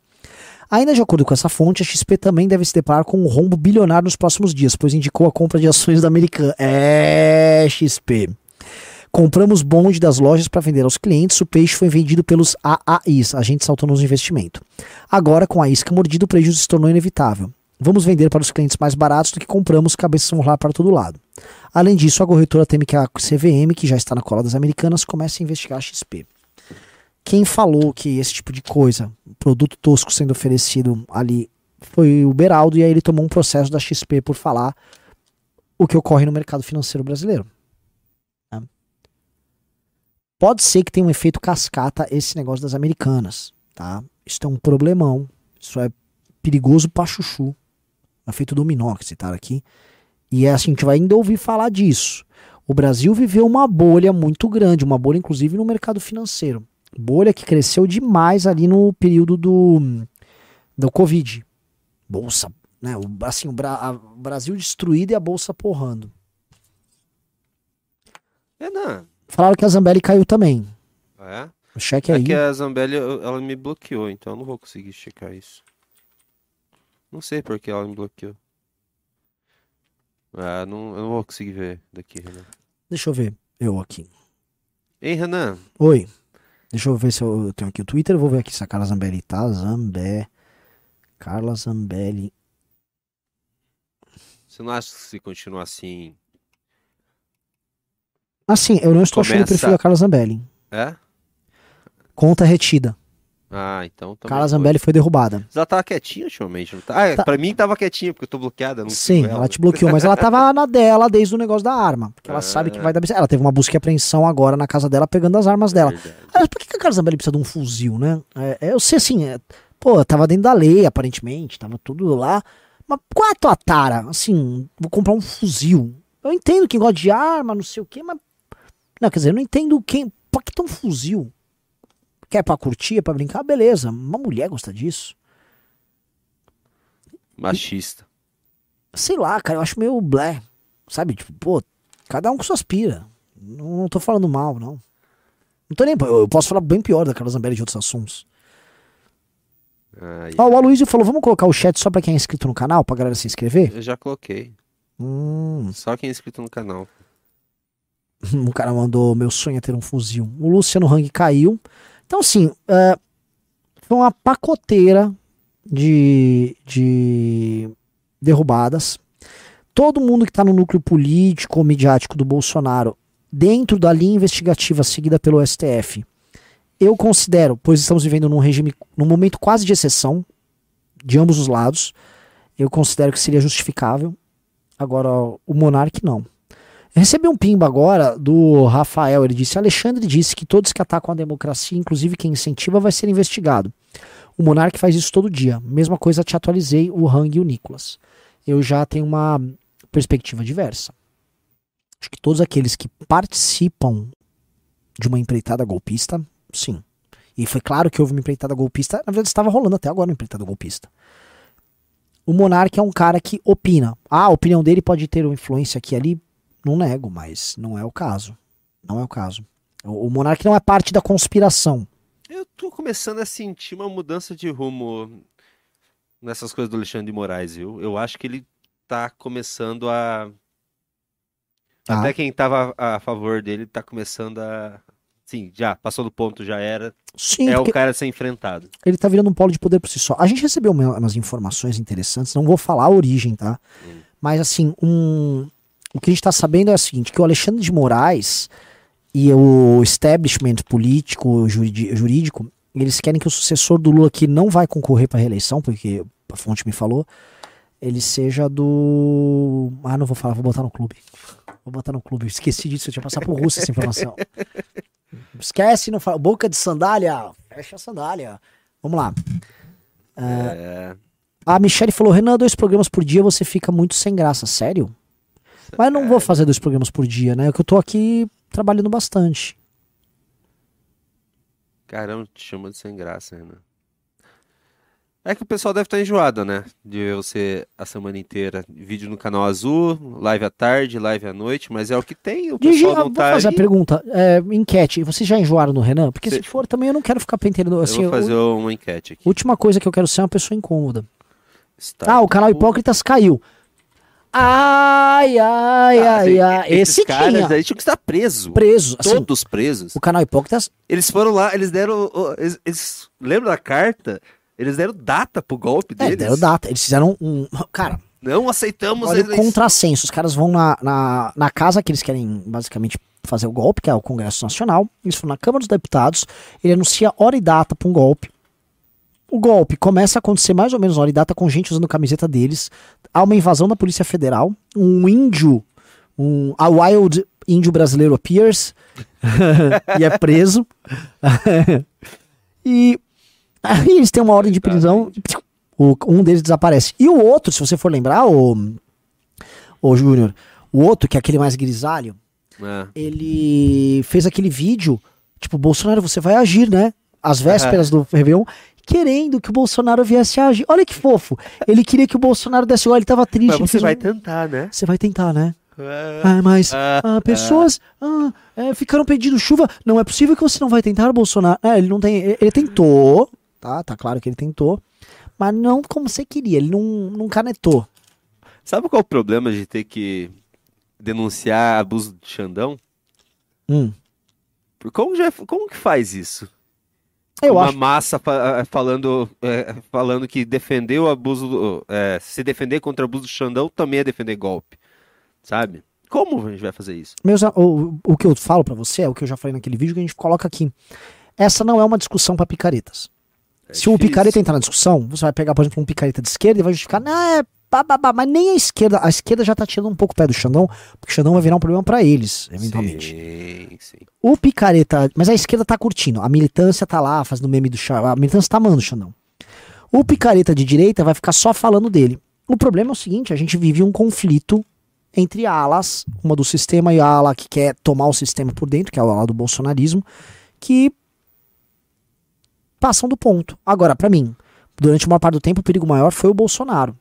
Ainda de acordo com essa fonte, a XP também deve se deparar com um rombo bilionário nos próximos dias, pois indicou a compra de ações da Americana. É, XP. Compramos bonde das lojas para vender aos clientes. O peixe foi vendido pelos AAIs, agentes autônomos de investimento. Agora, com a isca mordida, o prejuízo se tornou inevitável. Vamos vender para os clientes mais baratos do que compramos, cabeças vão rolar para todo lado. Além disso, a corretora teme que a CVM, que já está na cola das americanas, comece a investigar a XP. Quem falou que esse tipo de coisa, produto tosco sendo oferecido ali, foi o Beraldo, e aí ele tomou um processo da XP por falar o que ocorre no mercado financeiro brasileiro. Pode ser que tenha um efeito cascata esse negócio das americanas, tá? Isso é um problemão. Isso é perigoso pra chuchu. É feito dominó que citaram aqui. E é assim, a gente vai ainda ouvir falar disso. O Brasil viveu uma bolha muito grande, uma bolha inclusive no mercado financeiro. Bolha que cresceu demais ali no período do, do Covid. Bolsa, né? O, assim, o, Bra- o Brasil destruído e a bolsa porrando. Renan. Falaram que a Zambelli caiu também. É? Cheque É aí. que a Zambelli, ela me bloqueou, então eu não vou conseguir checar isso. Não sei por que ela me bloqueou. Ah, não, eu não vou conseguir ver daqui, Renan. Deixa eu ver. Eu aqui. Hein, Renan? Oi. Deixa eu ver se eu tenho aqui o Twitter. Vou ver aqui se a Carla Zambelli tá. Zambé. Carla Zambelli. Você não acha que se continuar assim. Assim, eu não estou achando o Começa- perfil da Carla Zambelli. É? Conta retida. Ah, então também. Carla foi. Zambelli foi derrubada. Mas Ela tava quietinha ultimamente, não tá? Ah, Tá. pra mim tava quietinha, porque eu tô bloqueada. Não Sim, ela ela te bloqueou, mas ela tava na dela desde o negócio da arma. Porque ela Ah. sabe que vai dar. Ela teve uma busca e apreensão agora na casa dela, pegando as armas dela. Aliás, por que que a Carla Zambelli precisa de um fuzil, né? É, é, eu sei assim, é, pô, tava dentro da lei, aparentemente, tava tudo lá. Mas qual é a tua tara? Assim, vou comprar um fuzil. Eu entendo quem gosta de arma, não sei o quê, mas. Não, quer dizer, eu não entendo quem. Por que um fuzil? Quer pra curtir, é pra brincar? Beleza, uma mulher gosta disso. Machista. Sei lá, cara, eu acho meio blé. Sabe? Tipo, pô, cada um com suas pira. Não, não tô falando mal, não. Não tô nem. Eu posso falar bem pior da Carla Zambelli de outros assuntos. Ó, o Aloysio falou: vamos colocar o chat só pra quem é inscrito no canal, pra galera se inscrever? eu já coloquei. Hum, Só quem é inscrito no canal. o cara mandou: meu sonho é ter um fuzil. O Luciano Hang caiu. Então, assim, é, foi uma pacoteira de, de derrubadas. Todo mundo que tá no núcleo político ou midiático do Bolsonaro, dentro da linha investigativa seguida pelo STF, eu considero, pois estamos vivendo num regime, num momento quase de exceção, de ambos os lados, eu considero que seria justificável. Agora, o Monark não. Eu recebi um pimba agora do Rafael. Ele disse: Alexandre disse que todos que atacam a democracia, inclusive quem incentiva, vai ser investigado. O Monark faz isso todo dia. Mesma coisa, te atualizei o Hang e o Nicolas. Eu já tenho uma perspectiva diversa. Acho que todos aqueles que participam de uma empreitada golpista, sim. E foi claro que houve uma empreitada golpista. Na verdade, estava rolando até agora uma empreitada golpista. O Monark é um cara que opina. Ah, a opinião dele pode ter uma influência aqui e ali. Não nego, mas não é o caso. Não é o caso. O, o Monark não é parte da conspiração. Eu tô começando a sentir uma mudança de rumo nessas coisas do Alexandre de Moraes, viu? Eu acho que ele tá começando a. Ah. Até quem tava a a favor dele tá começando a. Sim, já, passou do ponto, já era. Sim, é o cara a ser enfrentado. ele tá virando um polo de poder por si só. A gente recebeu uma- umas informações interessantes, não vou falar a origem, tá? Hum. Mas assim, um, o que a gente tá sabendo é o seguinte, que o Alexandre de Moraes e o establishment político, jurídico, eles querem que o sucessor do Lula, que não vai concorrer para reeleição, porque a fonte me falou, ele seja do... Ah, não vou falar, vou botar no clube. Vou botar no clube, esqueci disso, eu tinha passado por Rússia essa informação. Esquece, não fala. Boca de sandália, fecha a sandália. Vamos lá. É, A Michelle falou: Renan, dois programas por dia você fica muito sem graça. Sério? Mas não vou fazer dois programas por dia, né? É que eu tô aqui trabalhando bastante. caramba, te chama de sem graça, Renan. É que o pessoal deve estar enjoado, né? De ver você a semana inteira. Vídeo no canal azul, live à tarde, live à noite, mas é o que tem. O Digi, pessoal ah, não vou tá fazer a aí. pergunta. É, enquete. Vocês já enjoaram no Renan? Porque se Se- for também eu não quero ficar penteando. Assim, Eu vou fazer a uma enquete aqui. última coisa que eu quero ser é uma pessoa incômoda. Está- Ah, o canal Hipócritas caiu. Ai, ai, Ah, ai, ai. Esse caras tinha aí tinham que estar preso. preso. Assim, Todos presos. o canal Hipócritas Eles foram lá, eles deram. Eles, eles- lembra da carta? Eles deram data pro golpe é, deles. deram data. Eles fizeram um. Cara, Não aceitamos Olha o contrassenso. Os caras vão na, na, na casa que eles querem basicamente fazer o golpe, que é o Congresso Nacional. Eles foram na Câmara dos Deputados. Ele anuncia hora e data para um golpe. O golpe começa a acontecer mais ou menos hora e data com gente usando camiseta deles. Há uma invasão da Polícia Federal. Um índio, um a wild índio brasileiro appears e é preso. e aí eles têm uma ordem de prisão. O, um deles desaparece. E o outro, se você for lembrar, o, o Júnior, o outro, que é aquele mais grisalho, É. ele fez aquele vídeo, tipo, Bolsonaro, você vai agir, né? Às vésperas do Réveillon, querendo que o Bolsonaro viesse a agir. Olha que fofo. Ele queria que o Bolsonaro desse. Olha, ele tava triste. Mas você vai um- tentar, né? Você vai tentar, né? É. Ah, mas Ah, ah, pessoas ah, é, ficaram pedindo chuva. Não é possível que você não vai tentar, Bolsonaro. É, ele não tem. Ele, tentou, tá? Tá claro que ele tentou. Mas não como você queria. Ele não, não canetou. Sabe qual é o problema de ter que denunciar abuso de Xandão? Hum. Como, já, como que faz isso? Eu Uma acho. massa fa- falando, é, falando que defender o abuso, do- é, se defender contra o abuso do Xandão também é defender golpe, sabe? Como a gente vai fazer isso? Meus, o, o que eu falo pra você é o que eu já falei naquele vídeo que a gente coloca aqui. Essa não é uma discussão pra picaretas. É Se o difícil. picareta entrar na discussão, você vai pegar, por exemplo, um picareta de esquerda e vai justificar, não, é pá, pá, pá", mas nem a esquerda. A esquerda já tá tirando um pouco o pé do Xandão, porque o Xandão vai virar um problema pra eles, eventualmente. Sim, sim. O picareta. Mas a esquerda tá curtindo. A militância tá lá fazendo meme do Xandão. A militância tá amando o Xandão. O picareta de direita vai ficar só falando dele. O problema é o seguinte: a gente vive um conflito entre alas, uma do sistema e a ala que quer tomar o sistema por dentro, que é a ala do bolsonarismo, que passam do ponto. Agora, pra mim, durante uma parte do tempo, o perigo maior foi o Bolsonaro.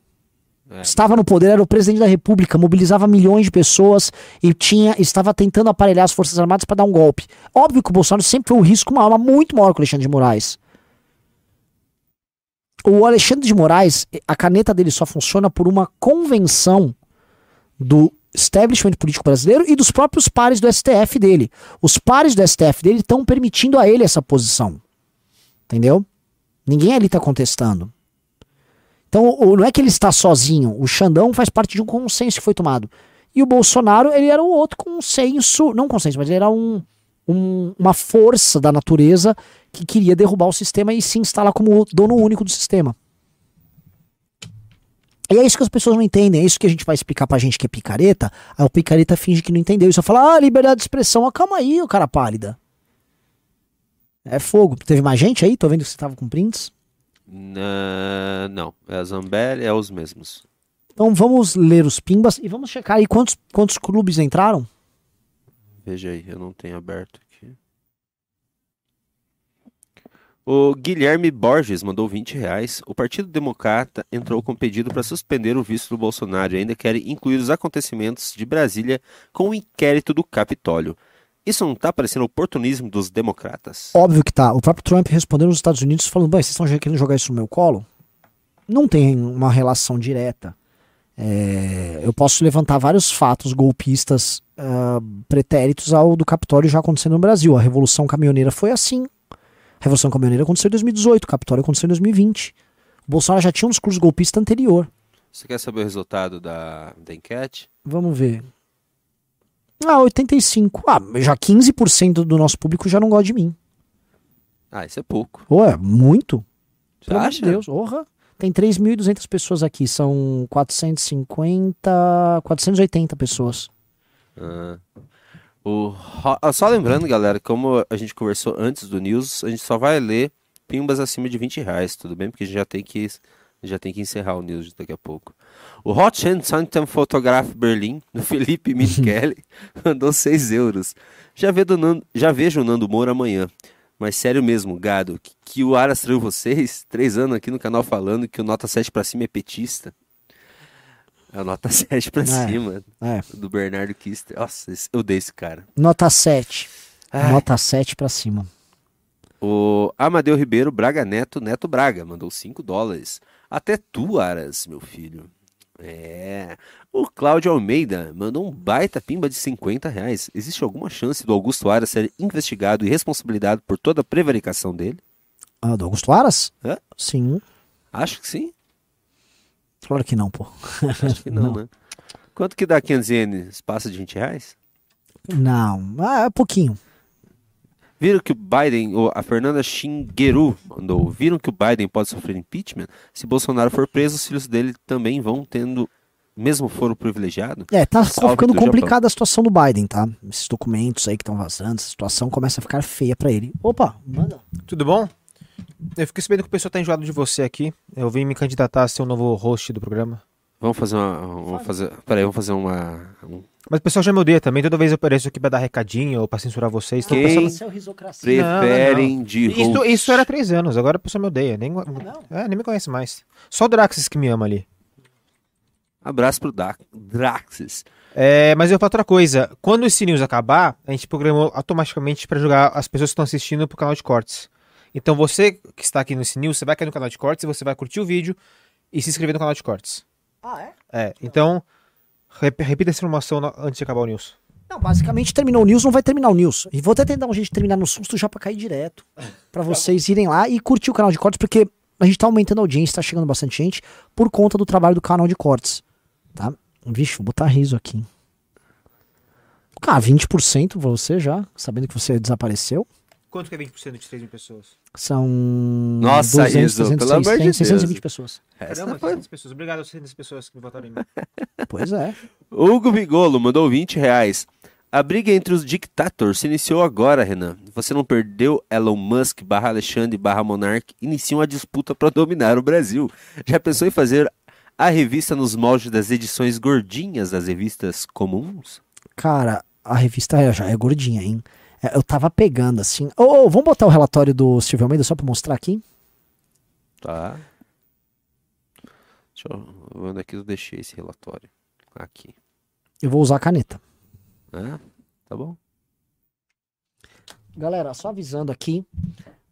É. Estava no poder, era o presidente da república, mobilizava milhões de pessoas e tinha, estava tentando aparelhar as Forças Armadas para dar um golpe. Óbvio que o Bolsonaro sempre foi um risco mas muito maior que o Alexandre de Moraes. O Alexandre de Moraes, a caneta dele só funciona por uma convenção do establishment político brasileiro e dos próprios pares do STF dele. Os pares do STF dele estão permitindo a ele essa posição. Entendeu? Ninguém ali está contestando. Então, não é que ele está sozinho. O Xandão faz parte de um consenso que foi tomado. E o Bolsonaro, ele era um outro consenso, não consenso, mas ele era um, um- uma força da natureza que queria derrubar o sistema e se instalar como dono único do sistema. E é isso que as pessoas não entendem, é isso que a gente vai explicar pra gente que é picareta, aí o picareta finge que não entendeu. E só fala, ah, liberdade de expressão, ah, calma aí, o cara pálida. É fogo. Teve mais gente aí? Tô vendo que você tava com prints. Na- Não, é a Zambelli, é os mesmos. Então vamos ler os pimbas e vamos checar aí quantos, quantos clubes entraram. Veja aí, eu não tenho aberto aqui. O Guilherme Borges mandou 20 reais. O Partido Democrata entrou com pedido para suspender o visto do Bolsonaro e ainda quer incluir os acontecimentos de Brasília com o inquérito do Capitólio. Isso não tá parecendo oportunismo dos democratas? Óbvio que tá. O próprio Trump respondeu nos Estados Unidos falando: vocês estão querendo jogar isso no meu colo? Não tem uma relação direta. É, eu posso levantar vários fatos golpistas ah, pretéritos ao do Capitólio já acontecendo no Brasil. A Revolução Caminhoneira foi assim. A Revolução Caminhoneira aconteceu em 2018, o Capitólio aconteceu em 2020. O Bolsonaro já tinha um discurso golpista anterior. Você quer saber o resultado da, da enquete? Vamos ver. Ah, 85. Ah, já 15% do nosso público já não gosta de mim. Ah, isso é pouco. Ué, muito? Você Pelo acha? de Deus, orra. Tem 3.200 pessoas aqui, são 450, 480 pessoas. Ah. O ah, só lembrando, galera, como a gente conversou antes do news, a gente só vai ler pimbas acima de 20 reais, tudo bem? Porque a gente já tem que, já tem que encerrar o news daqui a pouco. O Hotchen Santam Photograph Berlim, do Felipe Michele, mandou 6 euros. Já, Nando- já vejo o Nando Moura amanhã. Mas sério mesmo, gado, que, que o Aras traiu vocês? Três anos aqui no canal falando que o Nota 7 pra cima é petista. É o Nota 7 pra É. cima É, do Bernardo Kister. Nossa, eu dei esse cara. nota 7. Ai. Nota 7 pra cima. O Amadeu Ribeiro Braga Neto, Neto Braga, mandou 5 dólares. Até tu, Aras, meu filho. É. O Cláudio Almeida mandou um baita pimba de 50 reais. Existe alguma chance do Augusto Aras ser investigado e responsabilizado por toda a prevaricação dele? Ah, do Augusto Aras? Hã? Sim. Acho que sim. Claro que não, pô. Acho que não, né? Quanto que dá 500 ienes? Passa de 20 reais? Não, ah, é pouquinho. Viram que o Biden, ou a Fernanda Shingeru mandou, viram que o Biden pode sofrer impeachment? Se Bolsonaro for preso, os filhos dele também vão tendo, mesmo foro privilegiado? É, tá Salve ficando do complicada a situação do Biden, tá? Esses documentos aí que estão vazando, essa situação começa a ficar feia pra ele. Opa, manda. Tudo bom? Eu fiquei sabendo que o pessoal tá enjoado de você aqui. Eu vim me candidatar a ser o novo host do programa. Vamos fazer uma. Vamos fazer. Peraí, vamos fazer uma. um- Mas o pessoal já me odeia também. Toda vez eu apareço aqui pra dar recadinho ou pra censurar vocês. Então o Quem? pessoal- Você é o risocracia. Preferem de Isso, host. isso era três anos, agora a pessoa me odeia. Nem, é, nem me conhece mais. Só o Draxis que me ama ali. Abraço pro Da- Draxis. É, mas eu falo outra coisa. Quando esse news acabar, a gente programou automaticamente pra jogar as pessoas que estão assistindo pro canal de cortes. Então você que está aqui nesse news, você vai cair no canal de cortes e você vai curtir o vídeo e se inscrever no canal de cortes. Ah, é? É, então rep- repita essa informação antes de acabar o news. Não, basicamente terminou o news, não vai terminar o news. E vou até tentar um jeito de terminar no susto já pra cair direto. Pra vocês irem lá e curtir o canal de cortes, porque a gente tá aumentando a audiência, tá chegando bastante gente, por conta do trabalho do canal de cortes. Tá? Vixe, vou botar riso aqui. Cara, 20% pra você já, sabendo que você desapareceu. Quanto que é 20% de 3 mil pessoas? São. Nossa, Riso, pelo amor de 620 Deus. pessoas. Essa Caramba, foi- 600 pessoas. Obrigado às 600 pessoas que me votaram em mim. Pois é. Hugo Vigolo mandou 20 reais. A briga entre os dictators se iniciou agora, Renan. Você não perdeu Elon Musk barra Alexandre barra Monark iniciam a disputa para dominar o Brasil. Já pensou em fazer a revista nos moldes das edições gordinhas das revistas comuns? Cara, a revista já é gordinha, hein? É, Eu tava pegando assim. Ô, ô, vamos botar o relatório do Silvio Almeida só pra mostrar aqui? Tá. Deixa eu. Onde é que eu deixei esse relatório? Aqui. Eu vou usar a caneta. É? Tá bom. Galera, só avisando aqui,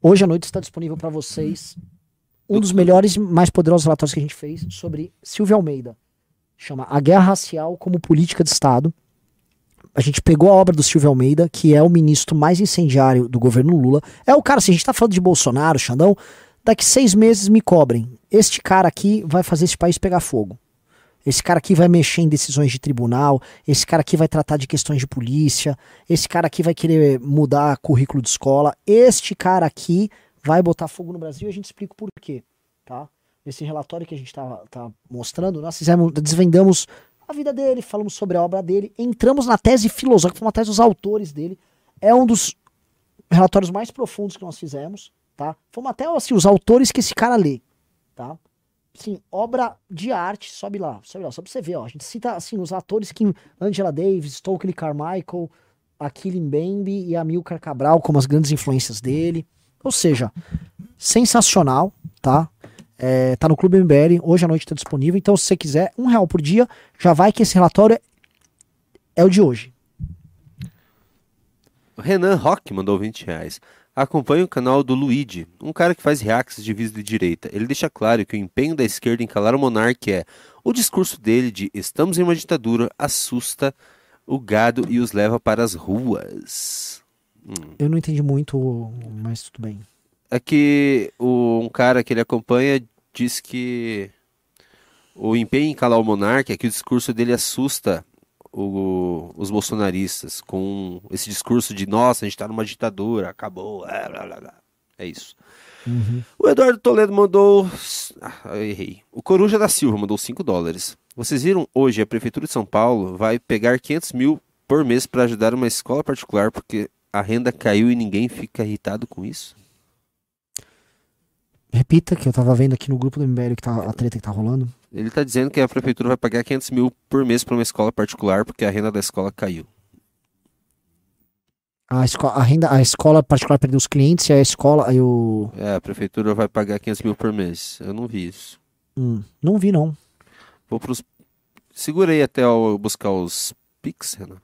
hoje à noite está disponível para vocês um dos melhores e mais poderosos relatórios que a gente fez sobre Silvia Almeida. Chama A Guerra Racial como Política de Estado. A gente pegou a obra do Silvio Almeida, que é o ministro mais incendiário do governo Lula. É o cara, se a gente tá falando de Bolsonaro, Xandão, daqui seis meses me cobrem. Este cara aqui vai fazer esse país pegar fogo. Esse cara aqui vai mexer em decisões de tribunal, esse cara aqui vai tratar de questões de polícia, esse cara aqui vai querer mudar currículo de escola, este cara aqui vai botar fogo no Brasil e a gente explica o porquê, tá? Esse relatório que a gente tá, tá mostrando, nós fizemos, desvendamos a vida dele, falamos sobre a obra dele, entramos na tese filosófica, uma tese dos autores dele, é um dos relatórios mais profundos que nós fizemos, tá? Fomos até assim, os autores que esse cara lê, tá? Assim, obra de arte, sobe lá, sobe lá, só pra você ver, ó. A gente cita assim, os atores que Angela Davis, Stokely Carmichael, Achille Mbembe e Amilcar Cabral como as grandes influências dele. Ou seja, sensacional, tá? É, tá no Clube MBL, hoje à noite tá disponível. Então, se você quiser, um real por dia, já vai que esse relatório é o de hoje. O Renan Rock mandou 20 reais. Acompanhe o canal do Luigi, um cara que faz reacts de vídeo de direita. Ele deixa claro que o empenho da esquerda em calar o monarca é o discurso dele de estamos em uma ditadura assusta o gado e os leva para as ruas. Hum. Eu não entendi muito, mas tudo bem. É que o, um cara que ele acompanha diz que o empenho em calar o monarca é que o discurso dele assusta o- os bolsonaristas com esse discurso de nossa, a gente tá numa ditadura, acabou. é, blá, blá, blá. É isso. O Eduardo Toledo mandou. Ah, eu errei. O Coruja da Silva mandou 5 dólares. Vocês viram hoje a Prefeitura de São Paulo vai pegar 500 mil por mês para ajudar uma escola particular porque a renda caiu e ninguém fica irritado com isso? Repita, que eu tava vendo aqui no grupo do MBL que tá, a treta que tá rolando. Ele tá dizendo que a prefeitura vai pagar 500 mil por mês para uma escola particular porque a renda da escola caiu. A, esco a, renda, a escola particular perdeu os clientes e a escola. Aí o. É, a prefeitura vai pagar 500 mil por mês. Eu não vi isso. Hum, não vi, não. Vou pros. Segura aí até eu buscar os Pix, Renan.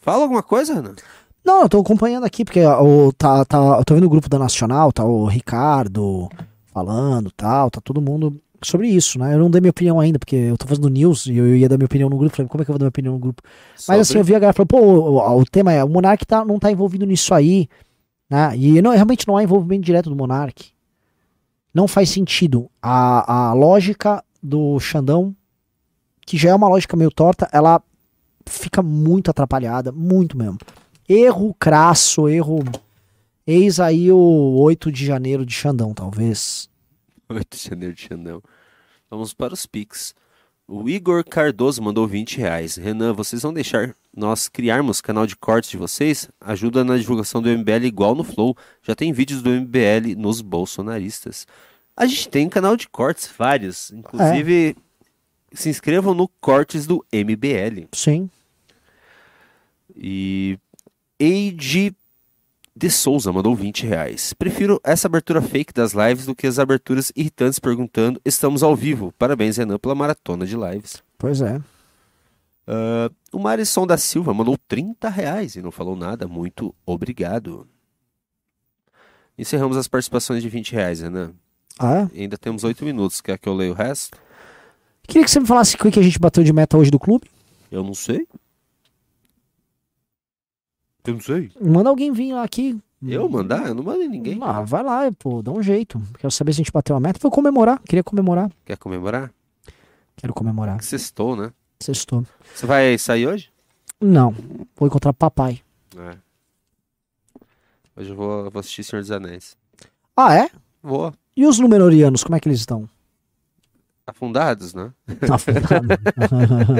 Fala alguma coisa, Renan? Não, eu tô acompanhando aqui, porque o, tá, tá, eu tô vendo o grupo da Nacional, tá o Ricardo falando tal, tá todo mundo sobre isso, né? Eu não dei minha opinião ainda, porque eu tô fazendo news e eu ia dar minha opinião no grupo. Falei, como é que eu vou dar minha opinião no grupo? Mas assim, eu vi a galera falando, pô, o, o tema é, o Monark tá, não tá envolvido nisso aí, né? E não, realmente não há envolvimento direto do Monark. Não faz sentido. A, a lógica do Xandão, que já é uma lógica meio torta, ela fica muito atrapalhada, muito mesmo. Erro crasso, erro. Eis aí o 8 de janeiro de Xandão, talvez. 8 de janeiro de Xandão. Vamos para os Pix. O Igor Cardoso mandou 20 reais. Renan, vocês vão deixar nós criarmos canal de cortes de vocês? Ajuda na divulgação do MBL igual no Flow. Já tem vídeos do MBL nos bolsonaristas. A gente tem canal de cortes, vários. Inclusive, se inscrevam no Cortes do MBL. Sim. E Eide de Souza mandou 20 reais. Prefiro essa abertura fake das lives do que as aberturas irritantes perguntando estamos ao vivo. Parabéns, Renan, pela maratona de lives. Pois é. Ah, o Marisson da Silva mandou 30 reais e não falou nada. Muito obrigado. Encerramos as participações de 20 reais, Renan. Ah, é? Ainda temos 8 minutos. Quer que eu leia o resto? Queria que você me falasse o que a gente bateu de meta hoje do clube. Eu não sei. Eu não sei. Manda alguém vir lá aqui. Eu mandar? Eu não mandei ninguém. Ah, vai lá, pô, dá um jeito. Quero saber se a gente bateu a meta. Vou comemorar. Queria comemorar. Quer comemorar? Quero comemorar. Sextou, né? Sextou. Você vai sair hoje? Não. Vou encontrar papai. É. Hoje eu vou, vou assistir Senhor dos Anéis. Ah, é? Vou. E os numerorianos, como é que eles estão? Afundados, né? Afundado.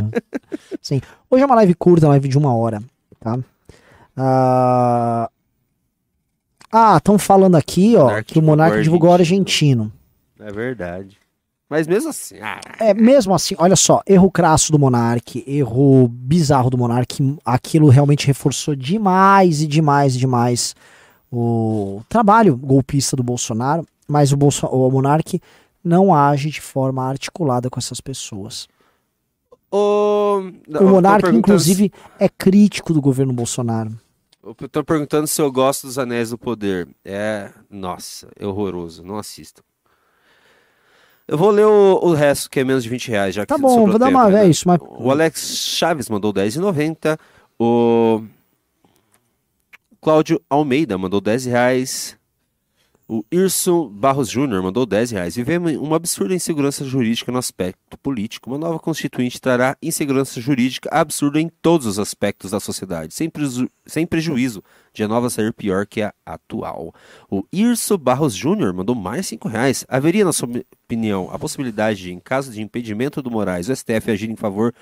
Sim. Hoje é uma live curta, uma live de uma hora, tá? Ah, ah, estão falando aqui, ó, Monark que o Monark divulgou o argentino. argentino. É verdade. Mas mesmo assim, ah, É, mesmo assim, olha só, erro crasso do Monark, erro bizarro do Monark, aquilo realmente reforçou demais e demais e demais o trabalho golpista do Bolsonaro, mas o, Bolso o Monark não age de forma articulada com essas pessoas. O, o Monark, inclusive, é crítico do governo Bolsonaro. Eu tô perguntando se eu gosto dos Anéis do Poder. É. Nossa, é horroroso. Não assista. Eu vou ler o, o, resto, que é menos de 20 reais. Já tá bom, vou dar uma. Né? Isso, mas... O Alex Chaves mandou 10,90. O Cláudio Almeida mandou 10 reais. O Irson Barros Júnior mandou 10 reais. Vivemos uma absurda insegurança jurídica no aspecto político. Uma nova constituinte trará insegurança jurídica absurda em todos os aspectos da sociedade, sem, preju sem prejuízo de a nova ser pior que a atual. O Irso Barros Júnior mandou mais 5 reais. Haveria, na sua opinião, a possibilidade de, em caso de impedimento do Moraes, o STF agir em favor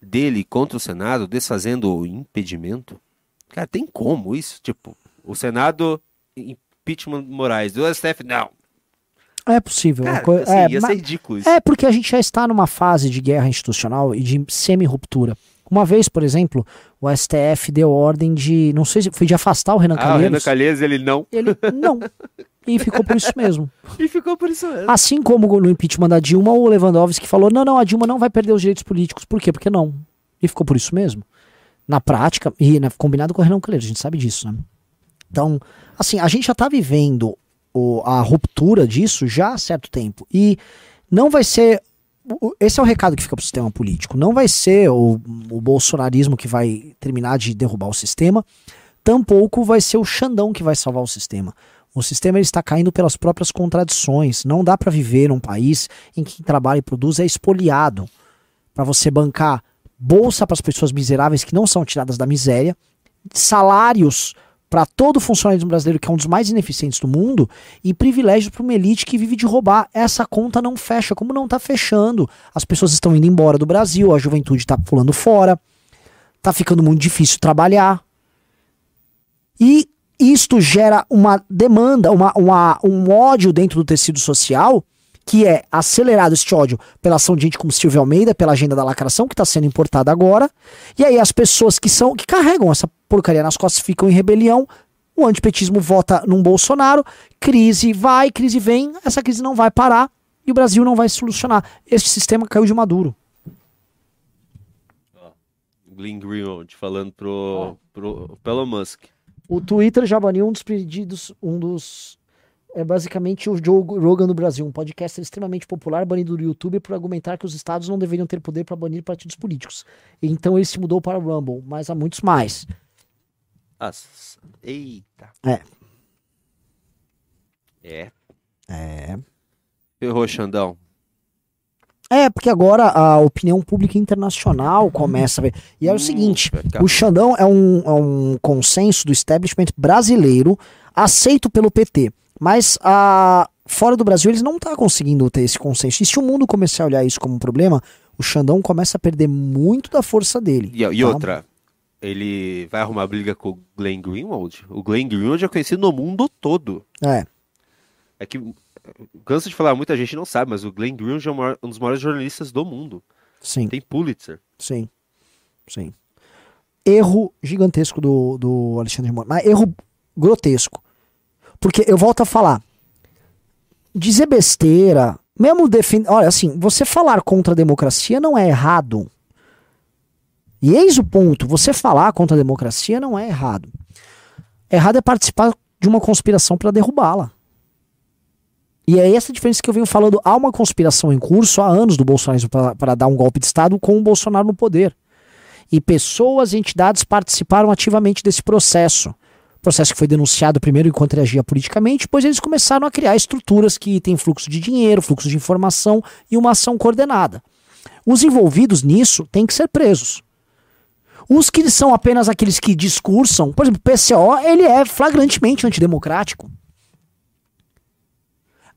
dele contra o Senado, desfazendo o impedimento? Cara, tem como isso? Tipo, o Senado impeachment Moraes. Do STF, não. É possível. Cara, assim, é, ia ser ridículo isso. É porque a gente já está numa fase de guerra institucional e de semi-ruptura. Uma vez, por exemplo, o STF deu ordem de, não sei se foi de afastar o Renan ah, Calheiros. o Renan Calheiros, ele não. Ele não. E ficou por isso mesmo. e ficou por isso mesmo. Assim como no impeachment da Dilma, o Lewandowski falou: não, não, a Dilma não vai perder os direitos políticos. Por quê? Porque não. E ficou por isso mesmo. Na prática, e né, combinado com o Renan Calheiros, a gente sabe disso, né? Então, assim, a gente já está vivendo o, a ruptura disso já há certo tempo. E não vai ser. Esse é o recado que fica para o sistema político. Não vai ser o, o bolsonarismo que vai terminar de derrubar o sistema, tampouco vai ser o Xandão que vai salvar o sistema. O sistema está caindo pelas próprias contradições. Não dá para viver num país em que quem trabalha e produz é espoliado. Para você bancar bolsa para as pessoas miseráveis que não são tiradas da miséria, salários para todo funcionalismo brasileiro, que é um dos mais ineficientes do mundo, e privilégios para uma elite que vive de roubar. Essa conta não fecha, como não está fechando. As pessoas estão indo embora do Brasil, a juventude está pulando fora, está ficando muito difícil trabalhar. E isto gera uma demanda, uma, uma, um ódio dentro do tecido social que é acelerado este ódio pela ação de gente como Silvio Almeida, pela agenda da lacração que está sendo importada agora. E aí as pessoas que são que carregam essa porcaria nas costas ficam em rebelião. O antipetismo vota num Bolsonaro, crise vai, crise vem, essa crise não vai parar e o Brasil não vai se solucionar. Este sistema caiu de maduro. Glenn Greenwald falando pro, pro, pro Elon Musk. O Twitter já baniu um dos pedidos, um dos é basicamente o Joe Rogan do Brasil, um podcaster extremamente popular, banido do YouTube por argumentar que os estados não deveriam ter poder para banir partidos políticos. Então ele se mudou para o Rumble, mas há muitos mais. Nossa. Eita. É. É. É. Ferrou, Xandão. É, porque agora a opinião pública internacional começa a ver. E é o hum, seguinte: o Xandão é um, é um consenso do establishment brasileiro aceito pelo PT. Mas a, fora do Brasil eles não estão tá conseguindo ter esse consenso. E se o mundo começar a olhar isso como um problema, o Xandão começa a perder muito da força dele. E, e tá? outra, ele vai arrumar briga com o Glenn Greenwald? O Glenn Greenwald é conhecido no mundo todo. É. É que, canso de falar, muita gente não sabe, mas o Glenn Greenwald é um dos maiores jornalistas do mundo. Sim. Tem Pulitzer. Sim. Sim. Erro gigantesco do, do Alexandre Moura. Mas erro grotesco. Porque eu volto a falar. Dizer besteira, mesmo defender. Olha, assim, você falar contra a democracia não é errado. E eis o ponto: você falar contra a democracia não é errado. Errado é participar de uma conspiração para derrubá-la. E é essa diferença que eu venho falando. Há uma conspiração em curso há anos do Bolsonaro para dar um golpe de Estado com o Bolsonaro no poder. E pessoas e entidades participaram ativamente desse processo processo que foi denunciado primeiro enquanto ele agia politicamente, depois eles começaram a criar estruturas que têm fluxo de dinheiro, fluxo de informação e uma ação coordenada. Os envolvidos nisso têm que ser presos. Os que são apenas aqueles que discursam, por exemplo, o PCO, ele é flagrantemente antidemocrático.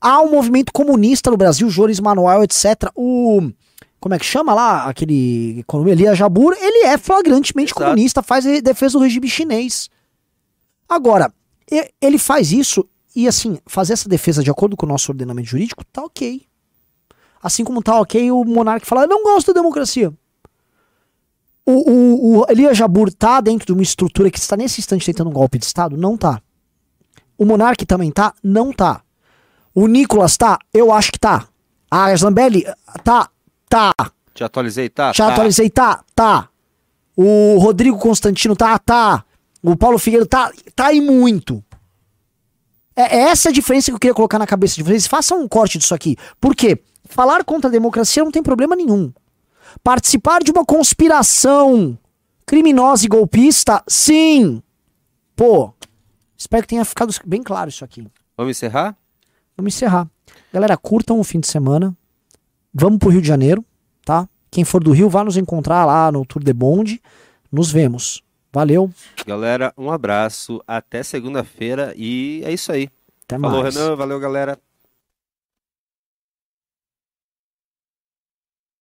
Há um movimento comunista no Brasil, Joris Manuel, etc. O. Como é que chama lá? Aquele economia Elia Jabur, ele é flagrantemente Exato. comunista, faz defesa do regime chinês. Agora, ele faz isso e, assim, fazer essa defesa de acordo com o nosso ordenamento jurídico tá ok. Assim como tá ok o monarca falar, não gosto da democracia. O, o, o Elia Jabur tá dentro de uma estrutura que está nesse instante tentando um golpe de Estado? Não tá. O Monark também tá? Não tá. O Nicolas tá? Eu acho que tá. A Zambelli tá? Tá. Te atualizei, tá? Já tá. atualizei, tá? Tá. O Rodrigo Constantino tá? Tá. O Paulo Figueiredo tá? Tá e muito. É é essa a diferença que eu queria colocar na cabeça de vocês. Façam um corte disso aqui. Por quê? Falar contra a democracia não tem problema nenhum. Participar de uma conspiração criminosa e golpista, sim. Pô, espero que tenha ficado bem claro isso aqui. Vamos encerrar? Vamos encerrar. Galera, curtam o fim de semana. Vamos pro Rio de Janeiro, tá? Quem for do Rio, vá nos encontrar lá no Tour de Bonde. Nos vemos. Valeu. Galera, um abraço. Até segunda-feira. E é isso aí. Até Falou, mais. Renan. Valeu, galera.